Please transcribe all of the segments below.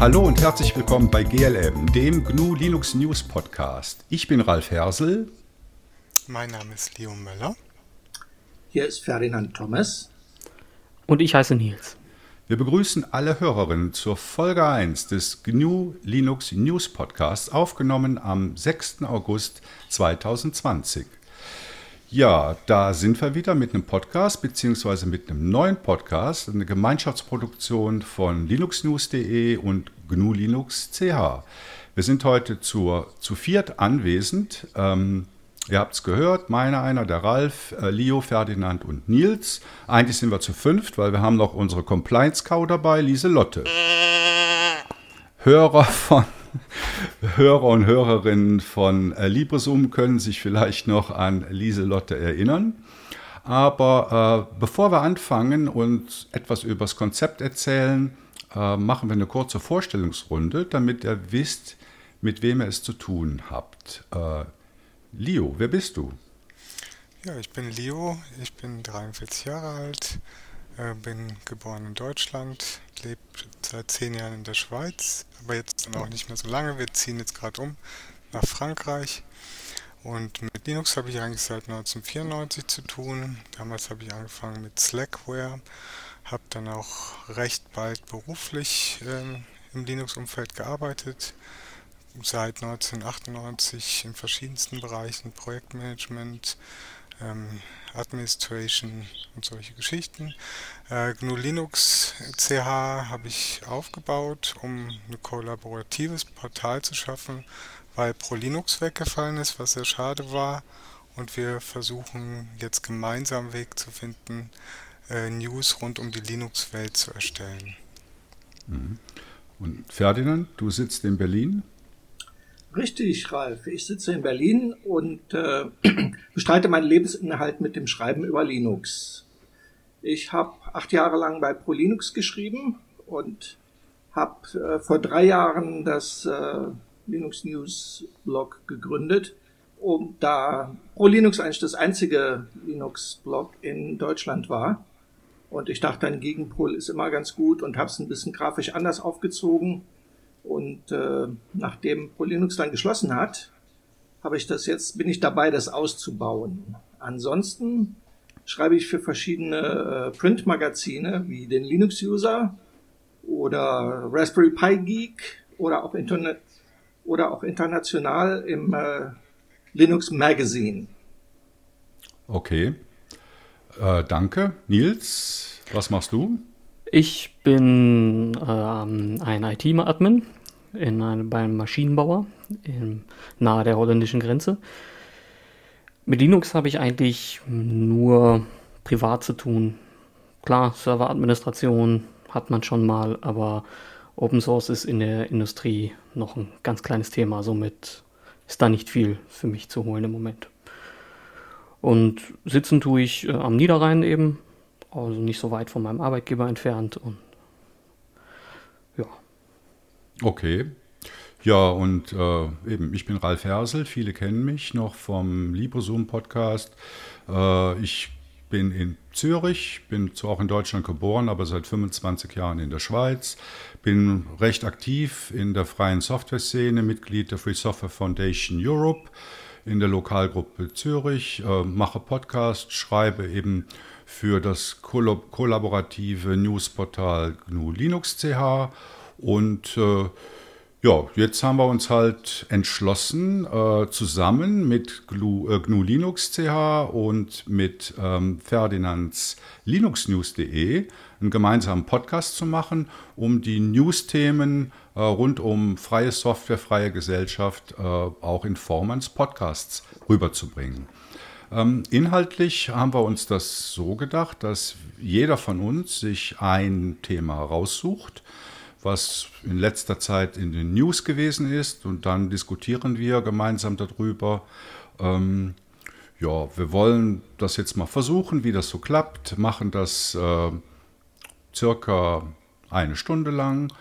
Hallo und herzlich willkommen bei GLM, dem GNU Linux News Podcast. Ich bin Ralf Hersel. Mein Name ist Leo Möller. Hier ist Ferdinand Thomas. Und ich heiße Nils. Wir begrüßen alle Hörerinnen zur Folge 1 des GNU Linux News Podcasts, aufgenommen am 6. August 2020. Ja, da sind wir wieder mit einem Podcast, beziehungsweise mit einem neuen Podcast, eine Gemeinschaftsproduktion von linuxnews.de und GNU Linux CH. Wir sind heute zur, zu viert anwesend. Ähm, Ihr habt es gehört, meiner einer, der Ralf, äh, Leo, Ferdinand und Nils. Eigentlich sind wir zu fünft, weil wir haben noch unsere Compliance-Cow dabei, Lieselotte. Hörer von Hörer und Hörerinnen von äh, LibreZoom können sich vielleicht noch an Lieselotte erinnern. Aber äh, bevor wir anfangen und etwas über das Konzept erzählen, äh, machen wir eine kurze Vorstellungsrunde, damit ihr wisst, mit wem ihr es zu tun habt. Äh, Leo, wer bist du? Ja, ich bin Leo, ich bin 43 Jahre alt, äh, bin geboren in Deutschland, lebe seit zehn Jahren in der Schweiz, aber jetzt dann auch nicht mehr so lange. Wir ziehen jetzt gerade um nach Frankreich. Und mit Linux habe ich eigentlich seit 1994 zu tun. Damals habe ich angefangen mit Slackware, habe dann auch recht bald beruflich ähm, im Linux-Umfeld gearbeitet seit 1998 in verschiedensten Bereichen, Projektmanagement, ähm, Administration und solche Geschichten. Äh, GNU Linux CH habe ich aufgebaut, um ein kollaboratives Portal zu schaffen, weil ProLinux weggefallen ist, was sehr schade war. Und wir versuchen jetzt gemeinsam einen Weg zu finden, äh, News rund um die Linux-Welt zu erstellen. Mhm. Und Ferdinand, du sitzt in Berlin. Richtig, Ralf. Ich sitze in Berlin und äh, bestreite meinen Lebensinhalt mit dem Schreiben über Linux. Ich habe acht Jahre lang bei ProLinux geschrieben und habe äh, vor drei Jahren das äh, Linux News Blog gegründet, um da ProLinux eigentlich das einzige Linux-Blog in Deutschland war. Und ich dachte, ein Gegenpol ist immer ganz gut und habe es ein bisschen grafisch anders aufgezogen und äh, nachdem ProLinux dann geschlossen hat, habe ich das jetzt, bin ich dabei, das auszubauen. Ansonsten schreibe ich für verschiedene äh, Printmagazine wie den Linux User oder Raspberry Pi Geek oder auch Internet oder auch international im äh, Linux Magazine. Okay. Äh, danke. Nils, was machst du? Ich bin ähm, ein IT-Admin in einem, beim Maschinenbauer in, nahe der holländischen Grenze. Mit Linux habe ich eigentlich nur privat zu tun. Klar, Serveradministration hat man schon mal, aber Open Source ist in der Industrie noch ein ganz kleines Thema, somit ist da nicht viel für mich zu holen im Moment. Und sitzen tue ich äh, am Niederrhein eben, also nicht so weit von meinem Arbeitgeber entfernt und ja. Okay. Ja, und äh, eben, ich bin Ralf Hersel, viele kennen mich noch vom LibreZoom-Podcast. Äh, ich bin in Zürich, bin zwar auch in Deutschland geboren, aber seit 25 Jahren in der Schweiz, bin recht aktiv in der freien Software-Szene, Mitglied der Free Software Foundation Europe in der Lokalgruppe Zürich, äh, mache Podcast, schreibe eben für das kollaborative Newsportal GNU Linux CH und äh, ja, jetzt haben wir uns halt entschlossen, äh, zusammen mit GNU, äh, GNU, Linux CH und mit ähm, Ferdinands linuxnews.de einen gemeinsamen Podcast zu machen, um die News-Themen äh, rund um freie Software, freie Gesellschaft äh, auch in Form eines Podcasts rüberzubringen. Ähm, inhaltlich haben wir uns das so gedacht, dass jeder von uns sich ein Thema raussucht, was in letzter Zeit in den News gewesen ist und dann diskutieren wir gemeinsam darüber. Ähm, ja, wir wollen das jetzt mal versuchen, wie das so klappt, machen das äh, circa eine Stunde lang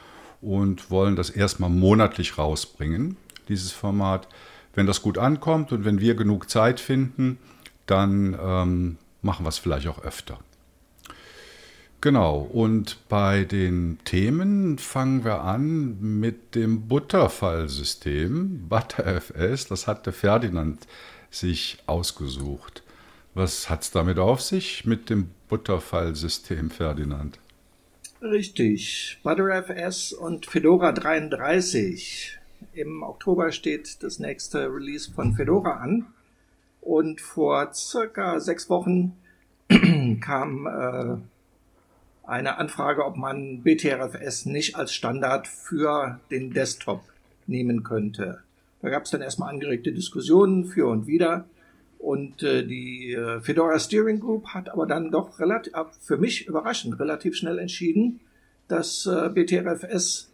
und wollen das erstmal monatlich rausbringen, dieses Format. Wenn das gut ankommt und wenn wir genug Zeit finden, dann ähm, machen wir es vielleicht auch öfter. Genau, und bei den Themen fangen wir an mit dem Butterfallsystem, ButterFS. Das hatte Ferdinand sich ausgesucht. Was hat es damit auf sich mit dem Butterfallsystem, Ferdinand? Richtig, ButterFS und Fedora 33. Im Oktober steht das nächste Release von Fedora an. Und vor circa sechs Wochen kam äh, eine Anfrage, ob man BTRFS nicht als Standard für den Desktop nehmen könnte. Da gab es dann erstmal angeregte Diskussionen für und wider. Und äh, die äh, Fedora Steering Group hat aber dann doch relativ, für mich überraschend, relativ schnell entschieden, dass äh, BTRFS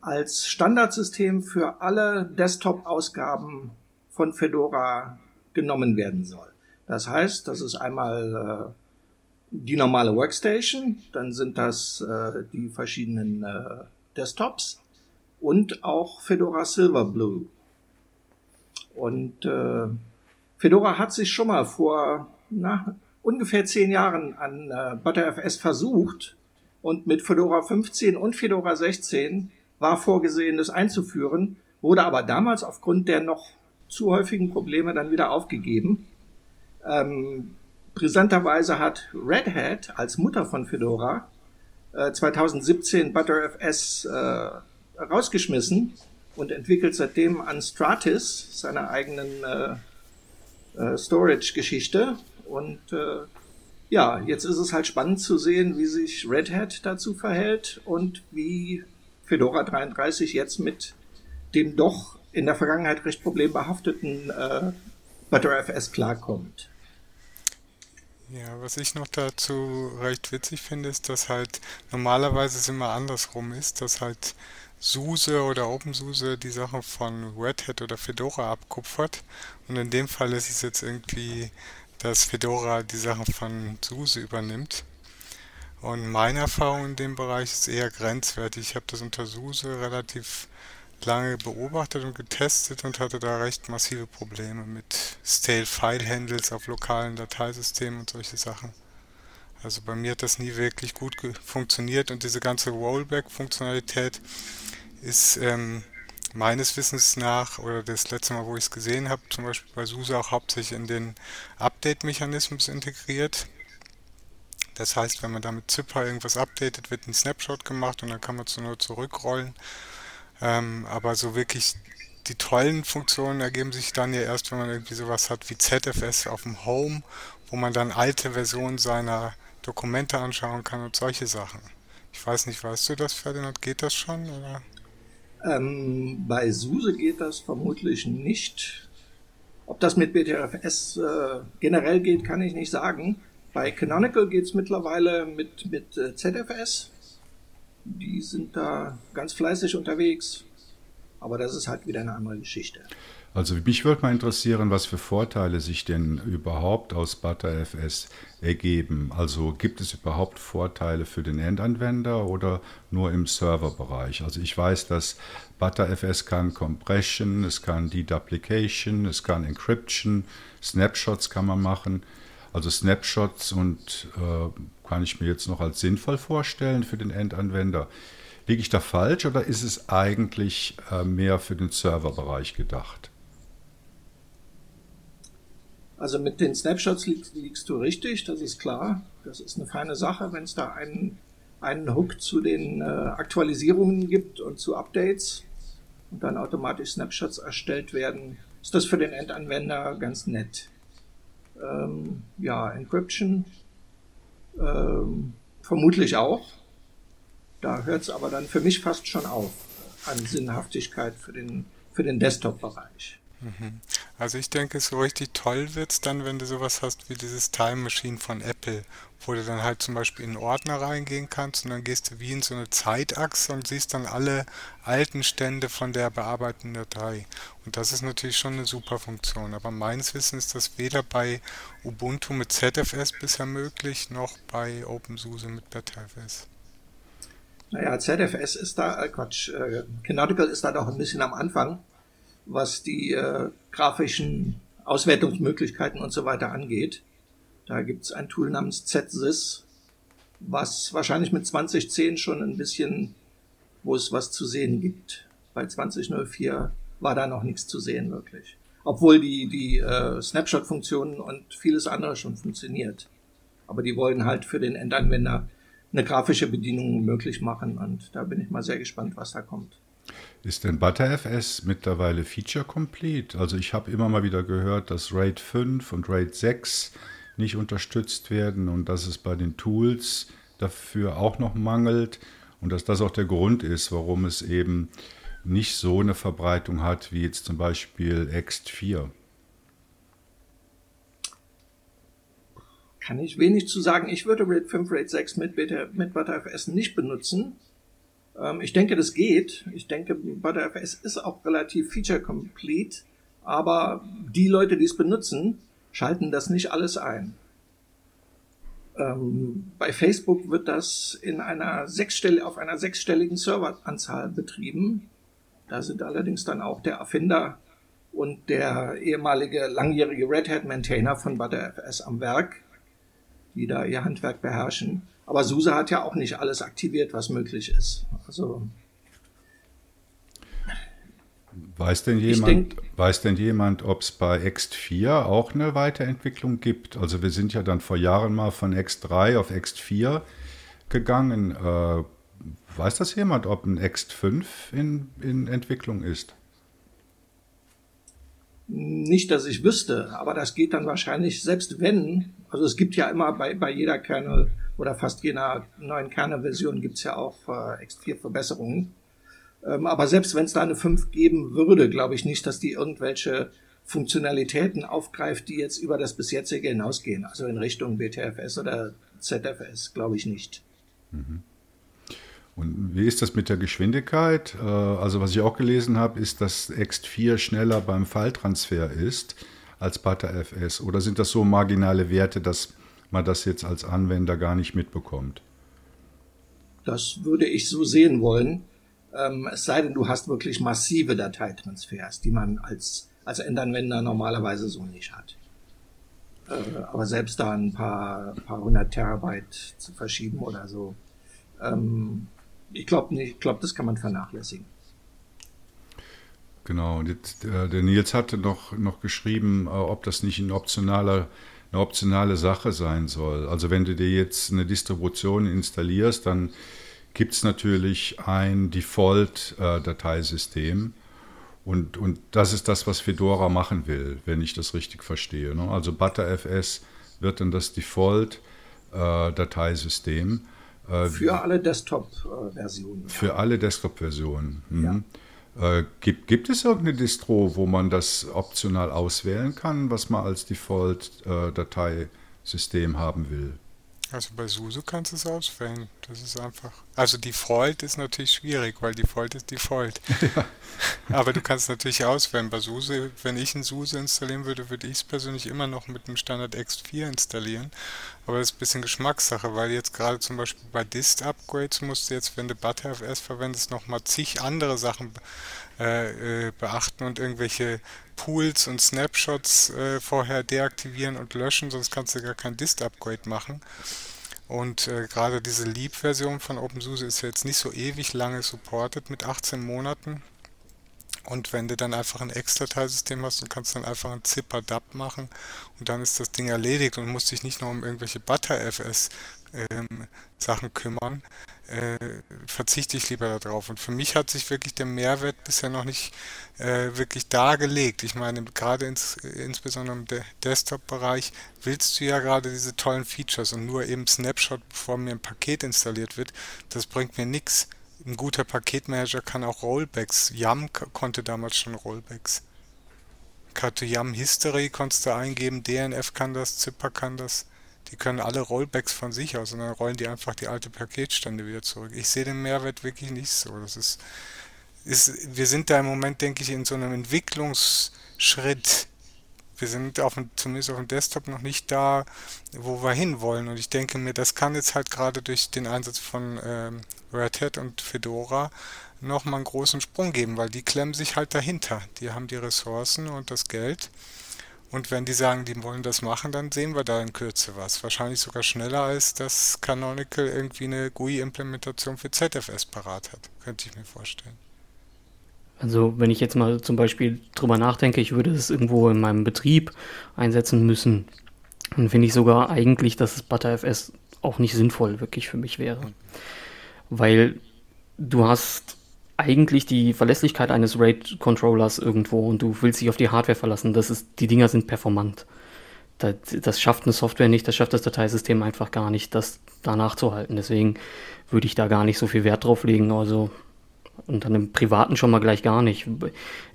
als Standardsystem für alle Desktop-Ausgaben von Fedora genommen werden soll. Das heißt, das ist einmal äh, die normale Workstation, dann sind das äh, die verschiedenen äh, Desktops und auch Fedora Silverblue. Und äh, Fedora hat sich schon mal vor na, ungefähr zehn Jahren an äh, ButterFS versucht und mit Fedora 15 und Fedora 16 war vorgesehen, das einzuführen, wurde aber damals aufgrund der noch zu häufigen Probleme dann wieder aufgegeben. Ähm, brisanterweise hat Red Hat als Mutter von Fedora äh, 2017 ButterFS äh, rausgeschmissen und entwickelt seitdem an Stratis seine eigenen äh, äh, Storage-Geschichte. Und äh, ja, jetzt ist es halt spannend zu sehen, wie sich Red Hat dazu verhält und wie Fedora 33 jetzt mit dem doch in der Vergangenheit recht problembehafteten äh, ButterFS klarkommt. Ja, was ich noch dazu recht witzig finde, ist, dass halt normalerweise es immer andersrum ist, dass halt SUSE oder OpenSUSE die Sachen von Red Hat oder Fedora abkupfert. Und in dem Fall ist es jetzt irgendwie, dass Fedora die Sachen von SUSE übernimmt. Und meine Erfahrung in dem Bereich ist eher grenzwertig. Ich habe das unter SUSE relativ lange beobachtet und getestet und hatte da recht massive Probleme mit Stale File Handles auf lokalen Dateisystemen und solche Sachen. Also bei mir hat das nie wirklich gut funktioniert und diese ganze Rollback-Funktionalität ist ähm, meines Wissens nach, oder das letzte Mal, wo ich es gesehen habe, zum Beispiel bei SUSE auch hauptsächlich in den Update-Mechanismus integriert. Das heißt, wenn man da mit Zipper irgendwas updatet, wird ein Snapshot gemacht und dann kann man es nur zurückrollen ähm, aber so wirklich die tollen Funktionen ergeben sich dann ja erst, wenn man irgendwie sowas hat wie ZFS auf dem Home, wo man dann alte Versionen seiner Dokumente anschauen kann und solche Sachen. Ich weiß nicht, weißt du das, Ferdinand? Geht das schon? Oder? Ähm, bei SUSE geht das vermutlich nicht. Ob das mit BTRFS äh, generell geht, kann ich nicht sagen. Bei Canonical geht es mittlerweile mit, mit äh, ZFS die sind da ganz fleißig unterwegs. Aber das ist halt wieder eine andere Geschichte. Also mich würde mal interessieren, was für Vorteile sich denn überhaupt aus ButterFS ergeben. Also gibt es überhaupt Vorteile für den Endanwender oder nur im Serverbereich? Also ich weiß, dass ButterFS kann Compression, es kann Deduplication, es kann Encryption, Snapshots kann man machen. Also Snapshots und äh, kann ich mir jetzt noch als sinnvoll vorstellen für den Endanwender. Liege ich da falsch oder ist es eigentlich äh, mehr für den Serverbereich gedacht? Also mit den Snapshots lieg, liegst du richtig, das ist klar. Das ist eine feine Sache, wenn es da einen, einen Hook zu den äh, Aktualisierungen gibt und zu Updates und dann automatisch Snapshots erstellt werden, ist das für den Endanwender ganz nett. Ähm, ja, Encryption ähm, vermutlich auch. Da hört es aber dann für mich fast schon auf an Sinnhaftigkeit für den, für den Desktop-Bereich. Mhm. Also ich denke, so richtig toll wird es dann, wenn du sowas hast wie dieses Time Machine von Apple, wo du dann halt zum Beispiel in Ordner reingehen kannst und dann gehst du wie in so eine Zeitachse und siehst dann alle alten Stände von der bearbeiteten Datei. Und das ist natürlich schon eine super Funktion. Aber meines Wissens ist das weder bei Ubuntu mit ZFS bisher möglich, noch bei OpenSUSE mit BetterFS. Naja, ZFS ist da, äh Quatsch, äh, Canonical ist da doch ein bisschen am Anfang was die äh, grafischen Auswertungsmöglichkeiten und so weiter angeht. Da gibt es ein Tool namens ZSys was wahrscheinlich mit 2010 schon ein bisschen, wo es was zu sehen gibt. Bei 2004 war da noch nichts zu sehen wirklich. Obwohl die, die äh, Snapshot-Funktionen und vieles andere schon funktioniert. Aber die wollen halt für den Endanwender eine grafische Bedienung möglich machen und da bin ich mal sehr gespannt, was da kommt. Ist denn ButterFS mittlerweile Feature Complete? Also ich habe immer mal wieder gehört, dass RAID 5 und RAID 6 nicht unterstützt werden und dass es bei den Tools dafür auch noch mangelt und dass das auch der Grund ist, warum es eben nicht so eine Verbreitung hat wie jetzt zum Beispiel Ext 4. Kann ich wenig zu sagen. Ich würde RAID 5, RAID 6 mit, mit ButterFS nicht benutzen. Ähm, ich denke, das geht. Ich denke, ButterFS ist auch relativ feature-complete. Aber die Leute, die es benutzen, schalten das nicht alles ein. Ähm, bei Facebook wird das in einer sechsstelle, auf einer sechsstelligen Serveranzahl betrieben. Da sind allerdings dann auch der Erfinder und der ehemalige langjährige Red Hat Maintainer von ButterFS am Werk die da ihr Handwerk beherrschen. Aber SUSE hat ja auch nicht alles aktiviert, was möglich ist. Also Weiß denn jemand, denk, weiß denn jemand, ob es bei Ext 4 auch eine Weiterentwicklung gibt? Also wir sind ja dann vor Jahren mal von Ext 3 auf Ext 4 gegangen. Äh, weiß das jemand, ob ein Ext 5 in, in Entwicklung ist? Nicht, dass ich wüsste, aber das geht dann wahrscheinlich, selbst wenn, also es gibt ja immer bei, bei jeder Kernel oder fast jeder neuen Kernel-Version gibt es ja auch äh, X4-Verbesserungen. Ähm, aber selbst wenn es da eine 5 geben würde, glaube ich nicht, dass die irgendwelche Funktionalitäten aufgreift, die jetzt über das bis jetzige hinausgehen, also in Richtung BTFS oder ZFS, glaube ich nicht. Mhm. Und wie ist das mit der Geschwindigkeit? Äh, also was ich auch gelesen habe, ist, dass Ext4 schneller beim Falltransfer ist als ButterFS. Oder sind das so marginale Werte, dass man das jetzt als Anwender gar nicht mitbekommt? Das würde ich so sehen wollen. Ähm, es sei denn, du hast wirklich massive Dateitransfers, die man als, als Endanwender normalerweise so nicht hat. Äh, aber selbst da ein paar, paar hundert Terabyte zu verschieben oder so, ähm, ich glaube nicht, ich glaube, das kann man vernachlässigen. Genau, und jetzt, äh, der Nils hatte noch, noch geschrieben, äh, ob das nicht ein optionaler, eine optionale Sache sein soll. Also wenn du dir jetzt eine Distribution installierst, dann gibt es natürlich ein Default-Dateisystem. Äh, und, und das ist das, was Fedora machen will, wenn ich das richtig verstehe. Ne? Also ButterFS wird dann das Default-Dateisystem. Äh, äh, für alle Desktop-Versionen. Für alle Desktop-Versionen. Mhm. Ja. Äh, gibt, gibt es irgendeine Distro, wo man das optional auswählen kann, was man als Default-Dateisystem äh, haben will? Also bei SUSE kannst du es auswählen. Das ist einfach. Also Default ist natürlich schwierig, weil Default ist Default. Ja. Aber du kannst natürlich auswählen. Bei SUSE, wenn ich ein SUSE installieren würde, würde ich es persönlich immer noch mit dem Standard X4 installieren. Aber das ist ein bisschen Geschmackssache, weil jetzt gerade zum Beispiel bei Dist-Upgrades musst du jetzt, wenn du ButterFS verwendest, nochmal zig andere Sachen äh, äh, beachten und irgendwelche Pools und Snapshots äh, vorher deaktivieren und löschen, sonst kannst du gar kein Dist-Upgrade machen. Und äh, gerade diese Leap-Version von OpenSUSE ist jetzt nicht so ewig lange supported mit 18 Monaten. Und wenn du dann einfach ein Ex-Dateisystem hast und kannst dann einfach ein Zipper-Dub machen und dann ist das Ding erledigt und musst dich nicht noch um irgendwelche ButterFS ähm, kümmern, äh, verzichte ich lieber darauf. Und für mich hat sich wirklich der Mehrwert bisher noch nicht äh, wirklich dargelegt. Ich meine, gerade ins, insbesondere im De Desktop-Bereich willst du ja gerade diese tollen Features und nur eben Snapshot, bevor mir ein Paket installiert wird, das bringt mir nichts. Ein guter Paketmanager kann auch Rollbacks. Yum konnte damals schon Rollbacks. Karte Yum History konntest du eingeben, DNF kann das, Zipper kann das. Die können alle Rollbacks von sich aus und dann rollen die einfach die alte Paketstände wieder zurück. Ich sehe den Mehrwert wirklich nicht so. Das ist, ist, wir sind da im Moment, denke ich, in so einem Entwicklungsschritt. Wir sind auf dem, zumindest auf dem Desktop noch nicht da, wo wir hinwollen. Und ich denke mir, das kann jetzt halt gerade durch den Einsatz von ähm, Red Hat und Fedora nochmal einen großen Sprung geben, weil die klemmen sich halt dahinter. Die haben die Ressourcen und das Geld Und wenn die sagen, die wollen das machen, dann sehen wir da in Kürze was. Wahrscheinlich sogar schneller, als dass Canonical irgendwie eine GUI-Implementation für ZFS parat hat. Könnte ich mir vorstellen. Also wenn ich jetzt mal zum Beispiel drüber nachdenke, ich würde es irgendwo in meinem Betrieb einsetzen müssen, dann finde ich sogar eigentlich, dass das ButterFS auch nicht sinnvoll wirklich für mich wäre. Weil du hast eigentlich die Verlässlichkeit eines RAID-Controllers irgendwo und du willst dich auf die Hardware verlassen. Das ist, die Dinger sind performant. Das, das schafft eine Software nicht, das schafft das Dateisystem einfach gar nicht, das da nachzuhalten. Deswegen würde ich da gar nicht so viel Wert drauf legen. Also und dann im Privaten schon mal gleich gar nicht.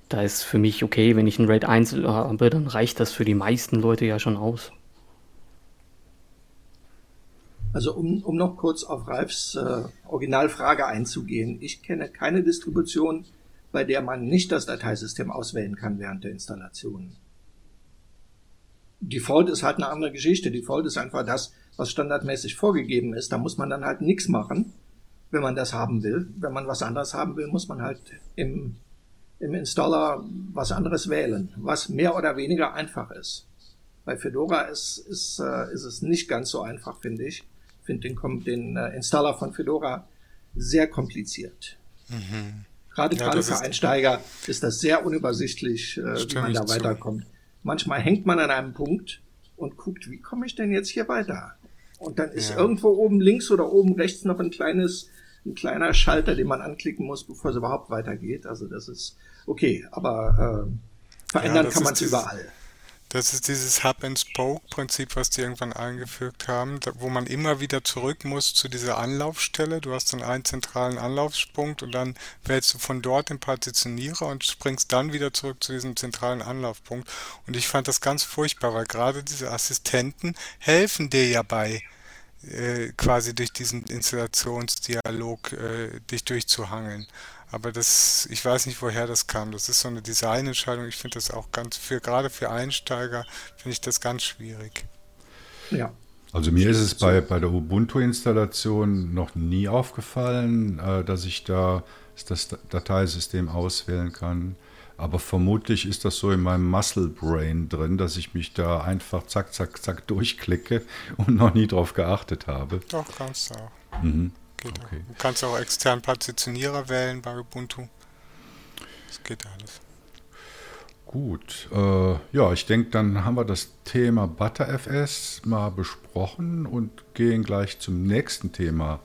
Da ist für mich okay, wenn ich ein RAID 1 habe, dann reicht das für die meisten Leute ja schon aus. Also um, um noch kurz auf Ralfs äh, Originalfrage einzugehen. Ich kenne keine Distribution, bei der man nicht das Dateisystem auswählen kann während der Installation. Default ist halt eine andere Geschichte. Default ist einfach das, was standardmäßig vorgegeben ist. Da muss man dann halt nichts machen, wenn man das haben will. Wenn man was anderes haben will, muss man halt im, im Installer was anderes wählen, was mehr oder weniger einfach ist. Bei Fedora ist, ist, äh, ist es nicht ganz so einfach, finde ich finde den, den äh, Installer von Fedora sehr kompliziert. Mhm. Gerade ja, gerade für Einsteiger ist das sehr unübersichtlich, äh, wie man da weiterkommt. Zu. Manchmal hängt man an einem Punkt und guckt, wie komme ich denn jetzt hier weiter? Und dann ist ja. irgendwo oben links oder oben rechts noch ein kleines, ein kleiner Schalter, den man anklicken muss, bevor es überhaupt weitergeht. Also das ist okay, aber äh, verändern ja, kann man es überall. Das ist dieses Hub-and-Spoke-Prinzip, was die irgendwann eingefügt haben, wo man immer wieder zurück muss zu dieser Anlaufstelle. Du hast dann einen zentralen Anlaufspunkt und dann wählst du von dort den Partitionierer und springst dann wieder zurück zu diesem zentralen Anlaufpunkt. Und ich fand das ganz furchtbar, weil gerade diese Assistenten helfen dir ja bei, äh, quasi durch diesen Installationsdialog äh, dich durchzuhangeln. Aber das, ich weiß nicht, woher das kam. Das ist so eine Designentscheidung. Ich finde das auch ganz, für, gerade für Einsteiger, finde ich das ganz schwierig. Ja. Also mir ist es bei, bei der Ubuntu-Installation noch nie aufgefallen, äh, dass ich da das Dateisystem auswählen kann. Aber vermutlich ist das so in meinem Muscle Brain drin, dass ich mich da einfach zack, zack, zack durchklicke und noch nie drauf geachtet habe. Doch, kannst du auch. Mhm geht okay. auch. Du kannst auch extern Partitionierer wählen bei Ubuntu. Das geht alles. Gut, äh, ja, ich denke, dann haben wir das Thema ButterFS mal besprochen und gehen gleich zum nächsten Thema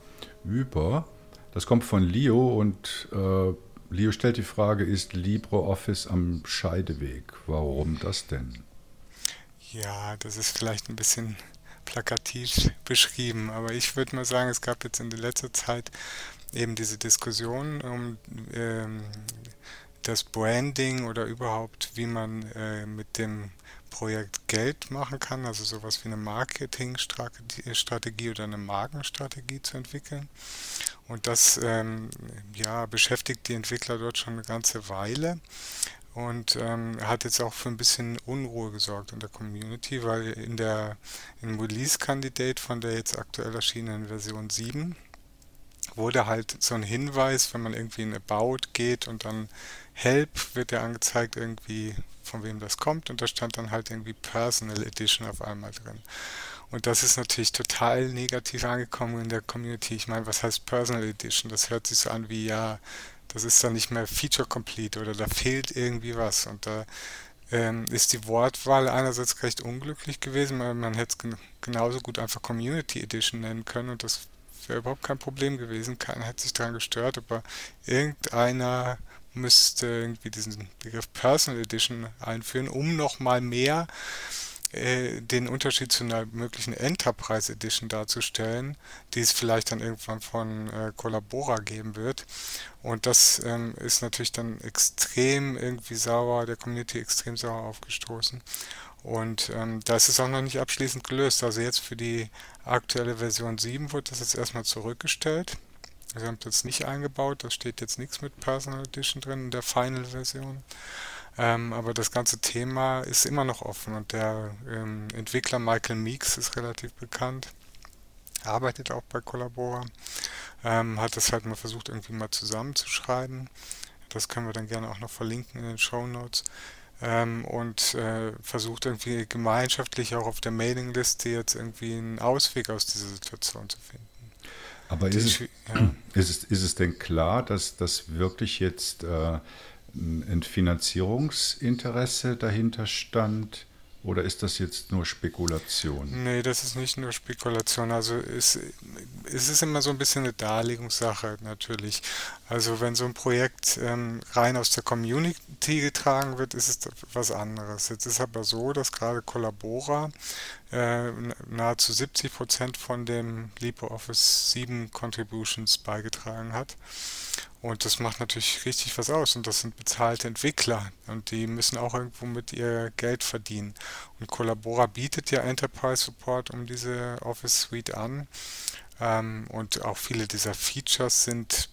über. Das kommt von Leo und äh, Leo stellt die Frage, ist LibreOffice am Scheideweg? Warum das denn? Ja, das ist vielleicht ein bisschen plakativ beschrieben. Aber ich würde mal sagen, es gab jetzt in der letzten Zeit eben diese Diskussion um ähm, das Branding oder überhaupt, wie man äh, mit dem Projekt Geld machen kann, also sowas wie eine Marketingstrategie oder eine Markenstrategie zu entwickeln. Und das ähm, ja, beschäftigt die Entwickler dort schon eine ganze Weile und ähm, hat jetzt auch für ein bisschen Unruhe gesorgt in der Community, weil in der im Release-Candidate von der jetzt aktuell erschienenen Version 7 wurde halt so ein Hinweis, wenn man irgendwie in About geht und dann Help wird ja angezeigt irgendwie von wem das kommt und da stand dann halt irgendwie Personal Edition auf einmal drin. Und das ist natürlich total negativ angekommen in der Community. Ich meine, was heißt Personal Edition? Das hört sich so an wie ja, das ist dann nicht mehr Feature Complete oder da fehlt irgendwie was. Und da ähm, ist die Wortwahl einerseits recht unglücklich gewesen, weil man hätte es gen genauso gut einfach Community Edition nennen können und das wäre überhaupt kein Problem gewesen. Keiner hätte sich daran gestört, aber irgendeiner müsste irgendwie diesen Begriff Personal Edition einführen, um nochmal mehr den Unterschied zu einer möglichen Enterprise Edition darzustellen, die es vielleicht dann irgendwann von äh, Collabora geben wird. Und das ähm, ist natürlich dann extrem irgendwie sauer, der Community extrem sauer aufgestoßen. Und ähm, da ist auch noch nicht abschließend gelöst. Also jetzt für die aktuelle Version 7 wird das jetzt erstmal zurückgestellt. Wir haben das nicht eingebaut, da steht jetzt nichts mit Personal Edition drin in der Final-Version. Ähm, aber das ganze Thema ist immer noch offen und der ähm, Entwickler Michael Meeks ist relativ bekannt, arbeitet auch bei Collabora, ähm, hat das halt mal versucht irgendwie mal zusammenzuschreiben. Das können wir dann gerne auch noch verlinken in den Show Notes. ähm, und äh, versucht irgendwie gemeinschaftlich auch auf der Mailingliste jetzt irgendwie einen Ausweg aus dieser Situation zu finden. Aber ist es, ja. ist, es, ist es denn klar, dass das wirklich jetzt äh, ein Finanzierungsinteresse dahinter stand? Oder ist das jetzt nur Spekulation? Nee, das ist nicht nur Spekulation. Also es, es ist immer so ein bisschen eine Darlegungssache natürlich. Also wenn so ein Projekt ähm, rein aus der Community getragen wird, ist es was anderes. Jetzt ist aber so, dass gerade Collabora äh, nahezu 70 Prozent von dem LibreOffice 7 Contributions beigetragen hat. Und das macht natürlich richtig was aus. Und das sind bezahlte Entwickler. Und die müssen auch irgendwo mit ihr Geld verdienen. Und Collabora bietet ja Enterprise Support um diese Office Suite an. Ähm, und auch viele dieser Features sind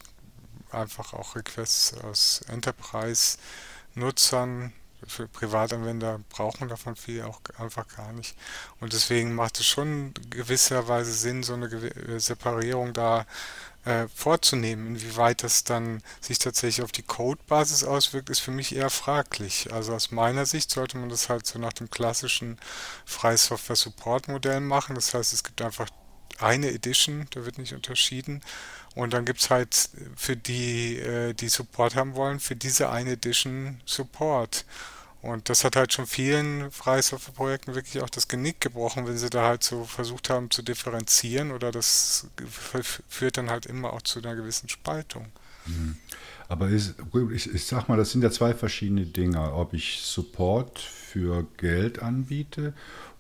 einfach auch Requests aus Enterprise-Nutzern. Für Privatanwender brauchen davon viel auch einfach gar nicht. Und deswegen macht es schon gewisserweise Sinn, so eine Separierung da äh, vorzunehmen. Inwieweit das dann sich tatsächlich auf die Codebasis auswirkt, ist für mich eher fraglich. Also aus meiner Sicht sollte man das halt so nach dem klassischen Freisoftware-Support-Modell machen. Das heißt, es gibt einfach eine Edition, da wird nicht unterschieden. Und dann gibt es halt für die, äh, die Support haben wollen, für diese eine Edition Support. Und das hat halt schon vielen Freisoftware-Projekten wirklich auch das Genick gebrochen, wenn sie da halt so versucht haben zu differenzieren oder das führt dann halt immer auch zu einer gewissen Spaltung. Mhm. Aber ist, ich, ich sag mal, das sind ja zwei verschiedene Dinge. Ob ich Support für Geld anbiete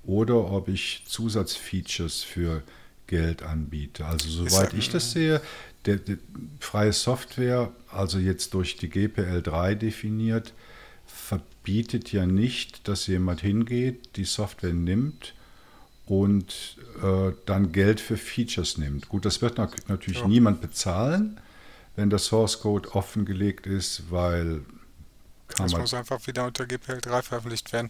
oder ob ich Zusatzfeatures für Geld anbiete. Also soweit ich das sehe, der, der, freie Software, also jetzt durch die GPL 3 definiert, verbietet ja nicht, dass jemand hingeht, die Software nimmt und äh, dann Geld für Features nimmt. Gut, das wird natürlich ja. niemand bezahlen, wenn der Source Code offengelegt ist, weil das muss einfach wieder unter GPL 3 veröffentlicht werden.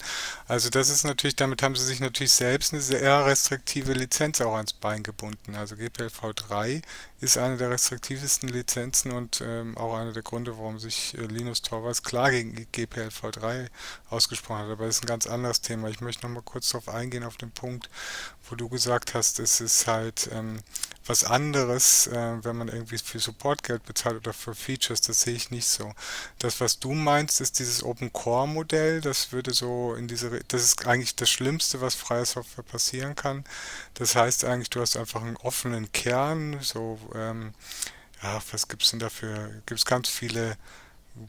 Also das ist natürlich, damit haben sie sich natürlich selbst eine sehr restriktive Lizenz auch ans Bein gebunden. Also GPL V3 ist eine der restriktivsten Lizenzen und ähm, auch einer der Gründe, warum sich äh, Linus Torvalds klar gegen GPL V3 ausgesprochen hat. Aber das ist ein ganz anderes Thema. Ich möchte noch mal kurz darauf eingehen, auf den Punkt, wo du gesagt hast, es ist halt ähm, was anderes, äh, wenn man irgendwie für Support Geld bezahlt oder für Features, das sehe ich nicht so. Das, was du meinst, ist dieses Open Core Modell, das würde so in diese, das ist eigentlich das Schlimmste, was freie Software passieren kann. Das heißt eigentlich, du hast einfach einen offenen Kern, so, ähm, ja, was gibt's denn dafür? Gibt es ganz viele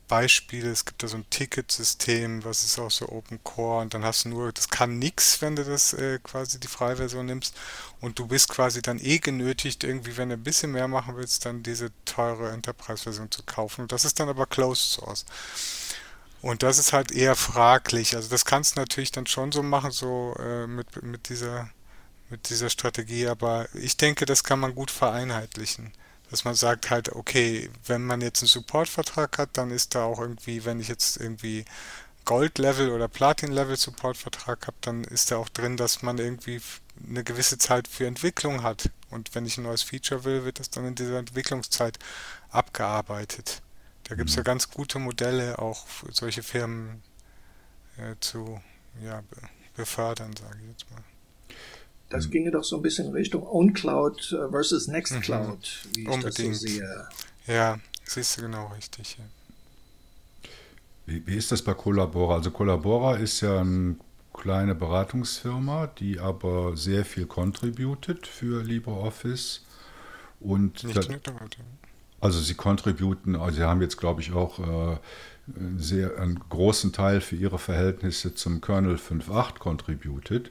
Beispiele. Es gibt da so ein Ticketsystem, was ist auch so Open Core und dann hast du nur, das kann nix, wenn du das äh, quasi die freie Version nimmst und du bist quasi dann eh genötigt, irgendwie, wenn du ein bisschen mehr machen willst, dann diese teure Enterprise-Version zu kaufen. Das ist dann aber Closed Source. Und das ist halt eher fraglich. Also das kannst du natürlich dann schon so machen, so äh, mit, mit dieser mit dieser Strategie, aber ich denke, das kann man gut vereinheitlichen dass man sagt halt, okay, wenn man jetzt einen Supportvertrag hat, dann ist da auch irgendwie, wenn ich jetzt irgendwie Gold-Level oder Platin-Level Supportvertrag habe, dann ist da auch drin, dass man irgendwie eine gewisse Zeit für Entwicklung hat. Und wenn ich ein neues Feature will, wird das dann in dieser Entwicklungszeit abgearbeitet. Da gibt es ja mhm. ganz gute Modelle, auch für solche Firmen äh, zu ja, befördern, sage ich jetzt mal. Das hm. ginge doch so ein bisschen in Richtung Own Cloud äh, versus Nextcloud, mhm. wie ich Unbedingt. das so sehe. Ja, siehst du genau richtig. Ja. Wie, wie, ist das bei Collabora? Also Collabora ist ja eine kleine Beratungsfirma, die aber sehr viel contributed für LibreOffice. Und Nicht da, also sie contributen, also sie haben jetzt glaube ich auch äh, sehr, einen großen Teil für ihre Verhältnisse zum Kernel 5.8 contributed.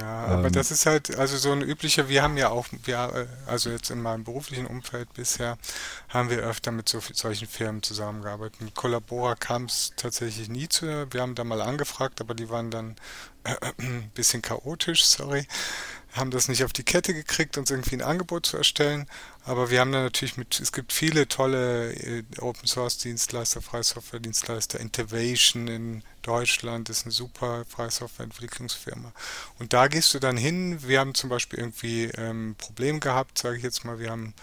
Ja, aber ähm, das ist halt, also so ein üblicher, wir haben ja auch, wir, also jetzt in meinem beruflichen Umfeld bisher, haben wir öfter mit so, solchen Firmen zusammengearbeitet. Mit Collabora kam es tatsächlich nie zu, wir haben da mal angefragt, aber die waren dann äh, ein bisschen chaotisch, sorry haben das nicht auf die Kette gekriegt, uns irgendwie ein Angebot zu erstellen. Aber wir haben dann natürlich mit, es gibt viele tolle äh, Open Source Dienstleister, Freisoftware Dienstleister. Innovation in Deutschland ist eine super Freisoftware Entwicklungsfirma. Und da gehst du dann hin. Wir haben zum Beispiel irgendwie ähm, ein Problem gehabt, sage ich jetzt mal. Wir haben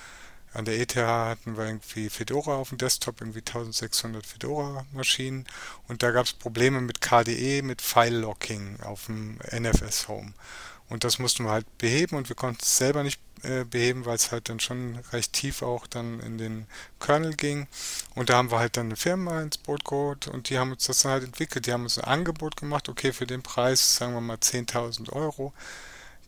an der ETH hatten wir irgendwie Fedora auf dem Desktop, irgendwie 1600 Fedora-Maschinen und da gab es Probleme mit KDE, mit File-Locking auf dem NFS Home. Und das mussten wir halt beheben und wir konnten es selber nicht äh, beheben, weil es halt dann schon recht tief auch dann in den Kernel ging. Und da haben wir halt dann eine Firma ins Boot geholt und die haben uns das dann halt entwickelt. Die haben uns ein Angebot gemacht, okay, für den Preis, sagen wir mal 10.000 Euro,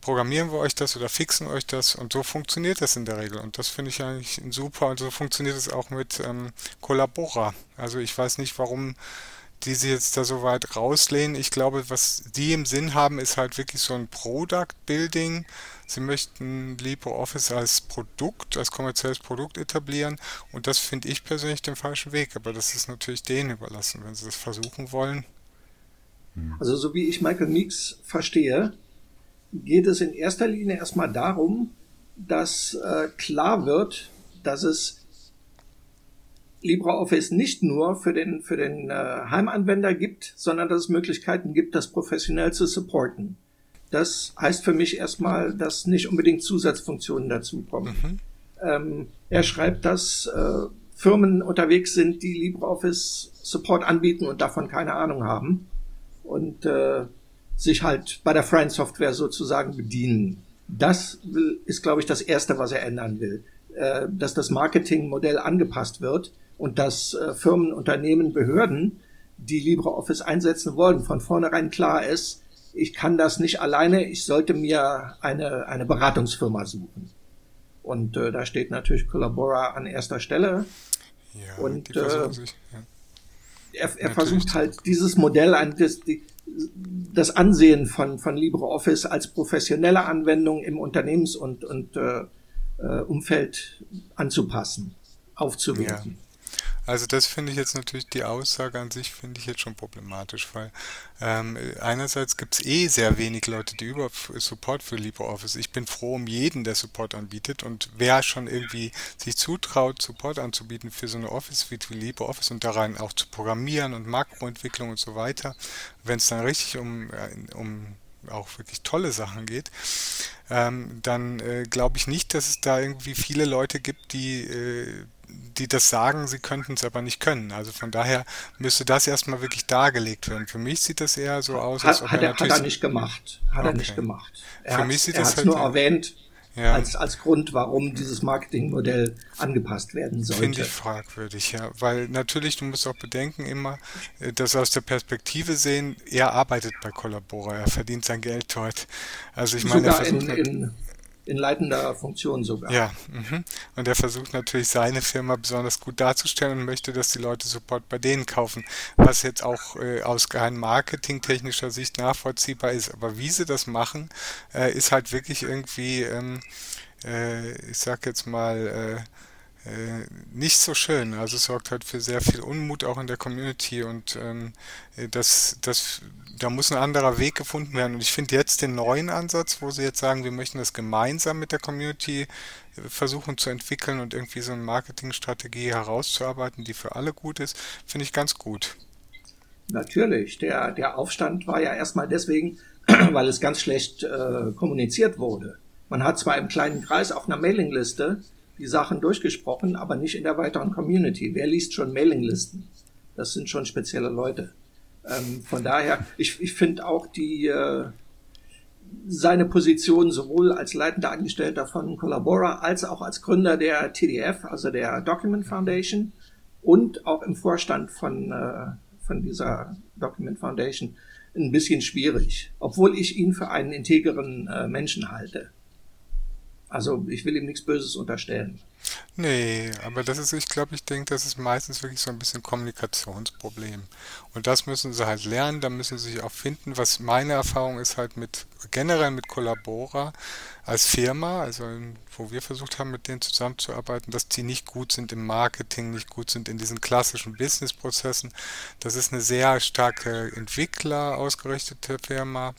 programmieren wir euch das oder fixen euch das und so funktioniert das in der Regel und das finde ich eigentlich super und so funktioniert es auch mit ähm, Collabora. Also ich weiß nicht, warum die sich jetzt da so weit rauslehnen. Ich glaube, was die im Sinn haben, ist halt wirklich so ein Product Building. Sie möchten LibreOffice als Produkt, als kommerzielles Produkt etablieren und das finde ich persönlich den falschen Weg, aber das ist natürlich denen überlassen, wenn sie das versuchen wollen. Also so wie ich Michael Meeks verstehe, geht es in erster Linie erstmal darum, dass äh, klar wird, dass es LibreOffice nicht nur für den, für den äh, Heimanwender gibt, sondern dass es Möglichkeiten gibt, das professionell zu supporten. Das heißt für mich erstmal, dass nicht unbedingt Zusatzfunktionen dazukommen. Mhm. Ähm, er schreibt, dass äh, Firmen unterwegs sind, die LibreOffice Support anbieten und davon keine Ahnung haben. Und äh, sich halt bei der freien Software sozusagen bedienen. Das will, ist, glaube ich, das Erste, was er ändern will. Äh, dass das Marketingmodell angepasst wird und dass äh, Firmen, Unternehmen, Behörden, die LibreOffice einsetzen wollen, von vornherein klar ist, ich kann das nicht alleine, ich sollte mir eine, eine Beratungsfirma suchen. Und äh, da steht natürlich Collabora an erster Stelle. Ja, und äh, sich, ja. er, er versucht halt dieses Modell, ein, das, die, das Ansehen von, von LibreOffice als professionelle Anwendung im Unternehmens- und, und äh, äh Umfeld anzupassen, aufzuwerten. Ja. Also das finde ich jetzt natürlich, die Aussage an sich finde ich jetzt schon problematisch, weil ähm, einerseits gibt es eh sehr wenig Leute, die über Support für LibreOffice. Ich bin froh um jeden, der Support anbietet und wer schon irgendwie sich zutraut, Support anzubieten für so eine Office-Suite wie LibreOffice und daran auch zu programmieren und Makroentwicklung und so weiter, wenn es dann richtig um, äh, um auch wirklich tolle Sachen geht, ähm, dann äh, glaube ich nicht, dass es da irgendwie viele Leute gibt, die äh, die das sagen, sie könnten es aber nicht können. Also von daher müsste das erstmal wirklich dargelegt werden. Für mich sieht das eher so aus, als ob hat, er, natürlich... Hat er nicht gemacht. Hat okay. er nicht gemacht. Er Für mich sieht das halt nur erwähnt, ja. als, als Grund, warum dieses Marketingmodell angepasst werden sollte. Finde ich fragwürdig, ja. Weil natürlich, du musst auch bedenken immer, äh, dass aus der Perspektive sehen, er arbeitet bei Collabora, er verdient sein Geld dort. Also ich meine, Sogar in, in, in leitender Funktion sogar. Ja, mh. und er versucht natürlich seine Firma besonders gut darzustellen und möchte, dass die Leute Support bei denen kaufen, was jetzt auch äh, aus rein marketingtechnischer Sicht nachvollziehbar ist. Aber wie sie das machen, äh, ist halt wirklich irgendwie, ähm, äh, ich sag jetzt mal, äh, äh, nicht so schön. Also es sorgt halt für sehr viel Unmut auch in der Community und ähm, das, das, da muss ein anderer Weg gefunden werden. Und ich finde jetzt den neuen Ansatz, wo sie jetzt sagen, wir möchten das gemeinsam mit der Community äh, versuchen zu entwickeln und irgendwie so eine Marketingstrategie herauszuarbeiten, die für alle gut ist, finde ich ganz gut. Natürlich, der, der Aufstand war ja erstmal deswegen, weil es ganz schlecht äh, kommuniziert wurde. Man hat zwar im kleinen Kreis auf einer Mailingliste die Sachen durchgesprochen, aber nicht in der weiteren Community. Wer liest schon Mailinglisten? Das sind schon spezielle Leute. Ähm, von daher, ich, ich finde auch die äh, seine Position sowohl als leitender Angestellter von Collabora als auch als Gründer der TDF, also der Document Foundation und auch im Vorstand von, äh, von dieser Document Foundation ein bisschen schwierig, obwohl ich ihn für einen integeren äh, Menschen halte. Also ich will ihm nichts Böses unterstellen. Nee, aber das ist, ich glaube, ich denke, das ist meistens wirklich so ein bisschen Kommunikationsproblem. Und das müssen sie halt lernen, da müssen sie sich auch finden. Was meine Erfahrung ist halt mit, generell mit Collabora als Firma, also wo wir versucht haben, mit denen zusammenzuarbeiten, dass die nicht gut sind im Marketing, nicht gut sind in diesen klassischen Businessprozessen. Das ist eine sehr starke Entwickler ausgerichtete Firma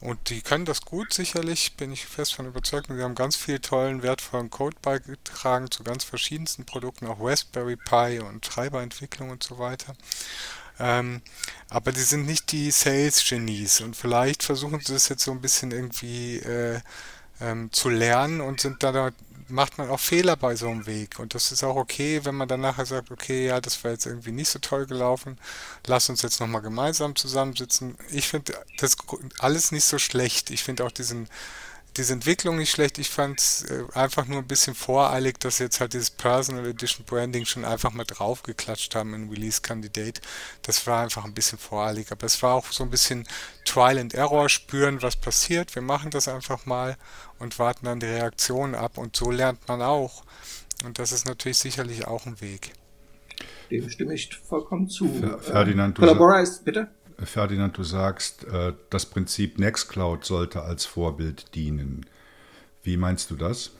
und die können das gut, sicherlich, bin ich fest von überzeugt. Und sie haben ganz viel tollen, wertvollen Code beigetragen zu ganz verschiedensten Produkten, auch Raspberry Pi und Treiberentwicklung und so weiter. Ähm, aber die sind nicht die Sales-Genies und vielleicht versuchen sie das jetzt so ein bisschen irgendwie äh, ähm, zu lernen und sind da macht man auch Fehler bei so einem Weg. Und das ist auch okay, wenn man dann nachher sagt, okay, ja, das war jetzt irgendwie nicht so toll gelaufen, lass uns jetzt nochmal gemeinsam zusammensitzen. Ich finde das alles nicht so schlecht. Ich finde auch diesen diese Entwicklung nicht schlecht. Ich fand es äh, einfach nur ein bisschen voreilig, dass sie jetzt halt dieses Personal Edition Branding schon einfach mal draufgeklatscht haben in Release Candidate. Das war einfach ein bisschen voreilig. Aber es war auch so ein bisschen Trial and Error, spüren, was passiert. Wir machen das einfach mal und warten dann die Reaktion ab. Und so lernt man auch. Und das ist natürlich sicherlich auch ein Weg. Dem stimme ich vollkommen zu. Ferdinand, du Collabora ist, bitte? Ferdinand, du sagst, äh, das Prinzip Nextcloud sollte als Vorbild dienen. Wie meinst du das?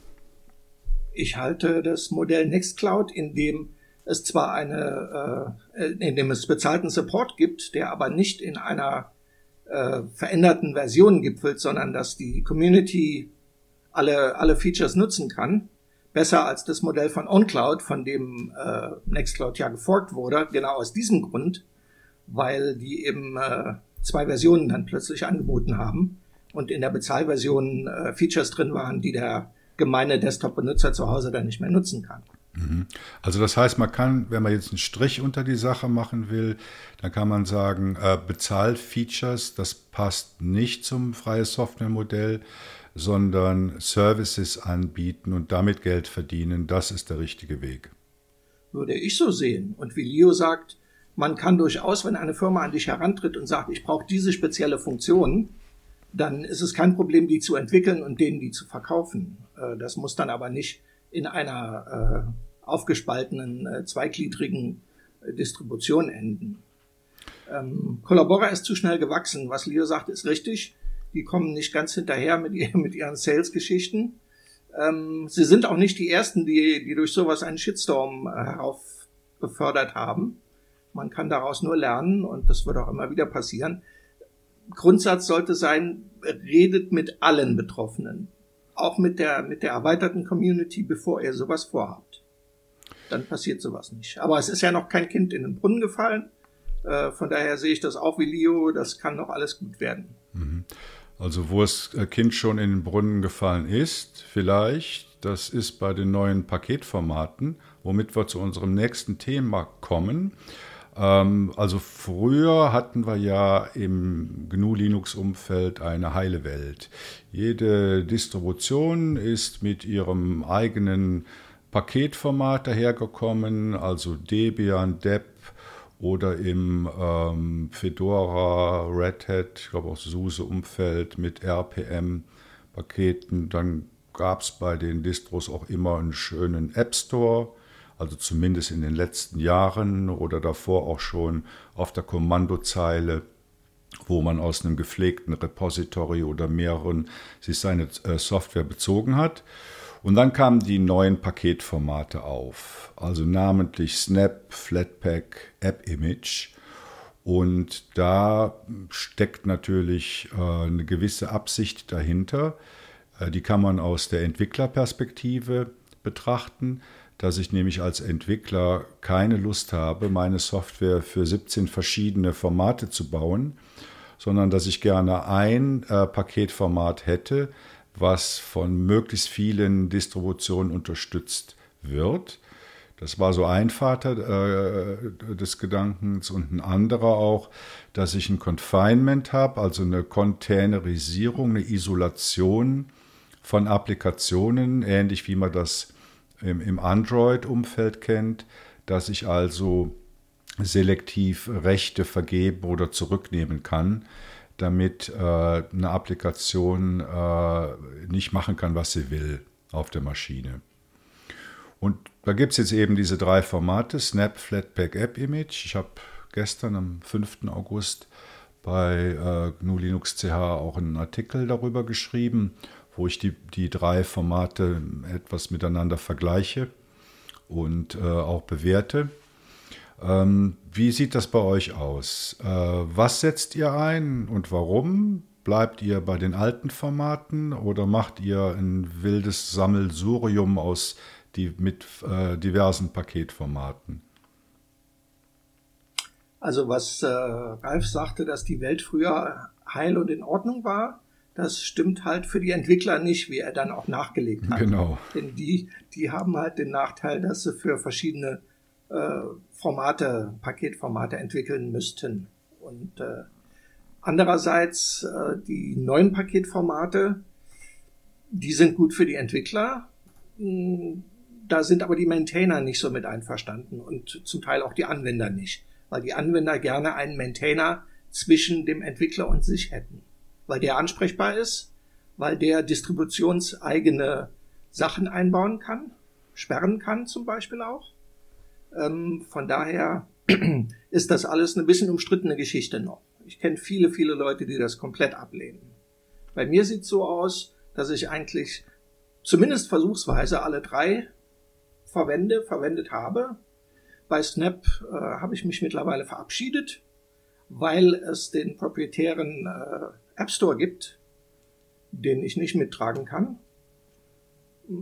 Ich halte das Modell Nextcloud, in dem es zwar eine, äh, in dem es bezahlten Support gibt, der aber nicht in einer äh, veränderten Version gipfelt, sondern dass die Community alle, alle Features nutzen kann, besser als das Modell von OnCloud, von dem äh, Nextcloud ja geforkt wurde, genau aus diesem Grund, weil die eben äh, zwei Versionen dann plötzlich angeboten haben und in der Bezahlversion äh, Features drin waren, die der gemeine Desktop-Benutzer zu Hause dann nicht mehr nutzen kann. Mhm. Also das heißt, man kann, wenn man jetzt einen Strich unter die Sache machen will, dann kann man sagen, äh, Bezahlfeatures, das passt nicht zum freie Softwaremodell, sondern Services anbieten und damit Geld verdienen, das ist der richtige Weg. Würde ich so sehen. Und wie Leo sagt, man kann durchaus, wenn eine Firma an dich herantritt und sagt, ich brauche diese spezielle Funktion, dann ist es kein Problem, die zu entwickeln und denen die zu verkaufen. Äh, das muss dann aber nicht in einer äh, aufgespaltenen, äh, zweigliedrigen Distribution enden. Ähm, Collabora ist zu schnell gewachsen. Was Leo sagt, ist richtig. Die kommen nicht ganz hinterher mit, ihren Sales-Geschichten. Ähm, sie sind auch nicht die Ersten, die, die durch sowas einen Shitstorm heraufbefördert haben. Man kann daraus nur lernen und das wird auch immer wieder passieren. Grundsatz sollte sein, redet mit allen Betroffenen, auch mit der, mit der erweiterten Community, bevor ihr sowas vorhabt. Dann passiert sowas nicht. Aber es ist ja noch kein Kind in den Brunnen gefallen. Äh, von daher sehe ich das auch wie Leo, das kann noch alles gut werden. Mhm. Also wo das Kind schon in den Brunnen gefallen ist, vielleicht, das ist bei den neuen Paketformaten, womit wir zu unserem nächsten Thema kommen. Ähm, also früher hatten wir ja im GNU Linux-Umfeld eine heile Welt. Jede Distribution ist mit ihrem eigenen Paketformat dahergekommen, also Debian, Deb oder im ähm, Fedora, Red Hat, ich glaube auch SUSE-Umfeld mit RPM-Paketen. Dann gab es bei den Distros auch immer einen schönen App Store also zumindest in den letzten Jahren oder davor auch schon auf der Kommandozeile, wo man aus einem gepflegten Repository oder mehreren sich seine äh, Software bezogen hat. Und dann kamen die neuen Paketformate auf, also namentlich Snap, Flatpak, AppImage. Und da steckt natürlich äh, eine gewisse Absicht dahinter. Äh, die kann man aus der Entwicklerperspektive betrachten dass ich nämlich als Entwickler keine Lust habe, meine Software für 17 verschiedene Formate zu bauen, sondern dass ich gerne ein äh, Paketformat hätte, was von möglichst vielen Distributionen unterstützt wird. Das war so ein Vater äh, des Gedankens und ein anderer auch, dass ich ein Confinement habe, also eine Containerisierung, eine Isolation von Applikationen, ähnlich wie man das im, im Android-Umfeld kennt, dass ich also selektiv Rechte vergeben oder zurücknehmen kann, damit äh, eine Applikation äh, nicht machen kann, was sie will auf der Maschine. Und da gibt es jetzt eben diese drei Formate, Snap, Flatpak, App Image. Ich habe gestern am 5. August bei äh, GNU Linux CH auch einen Artikel darüber geschrieben wo ich die, die drei Formate etwas miteinander vergleiche und äh, auch bewerte. Ähm, wie sieht das bei euch aus? Äh, was setzt ihr ein und warum? Bleibt ihr bei den alten Formaten oder macht ihr ein wildes Sammelsurium aus die, mit äh, diversen Paketformaten? Also was äh, Ralf sagte, dass die Welt früher heil und in Ordnung war, Das stimmt halt für die Entwickler nicht, wie er dann auch nachgelegt hat. Genau. Denn die, die haben halt den Nachteil, dass sie für verschiedene äh, Formate, Paketformate entwickeln müssten. Und äh, andererseits äh, die neuen Paketformate, die sind gut für die Entwickler. Hm, da sind aber die Maintainer nicht so mit einverstanden und zum Teil auch die Anwender nicht, weil die Anwender gerne einen Maintainer zwischen dem Entwickler und sich hätten, weil der ansprechbar ist, weil der distributionseigene Sachen einbauen kann, sperren kann zum Beispiel auch. Ähm, von daher ist das alles eine bisschen umstrittene Geschichte noch. Ich kenne viele, viele Leute, die das komplett ablehnen. Bei mir sieht so aus, dass ich eigentlich zumindest versuchsweise alle drei verwende, verwendet habe. Bei Snap äh, habe ich mich mittlerweile verabschiedet, weil es den proprietären äh, App Store gibt, den ich nicht mittragen kann.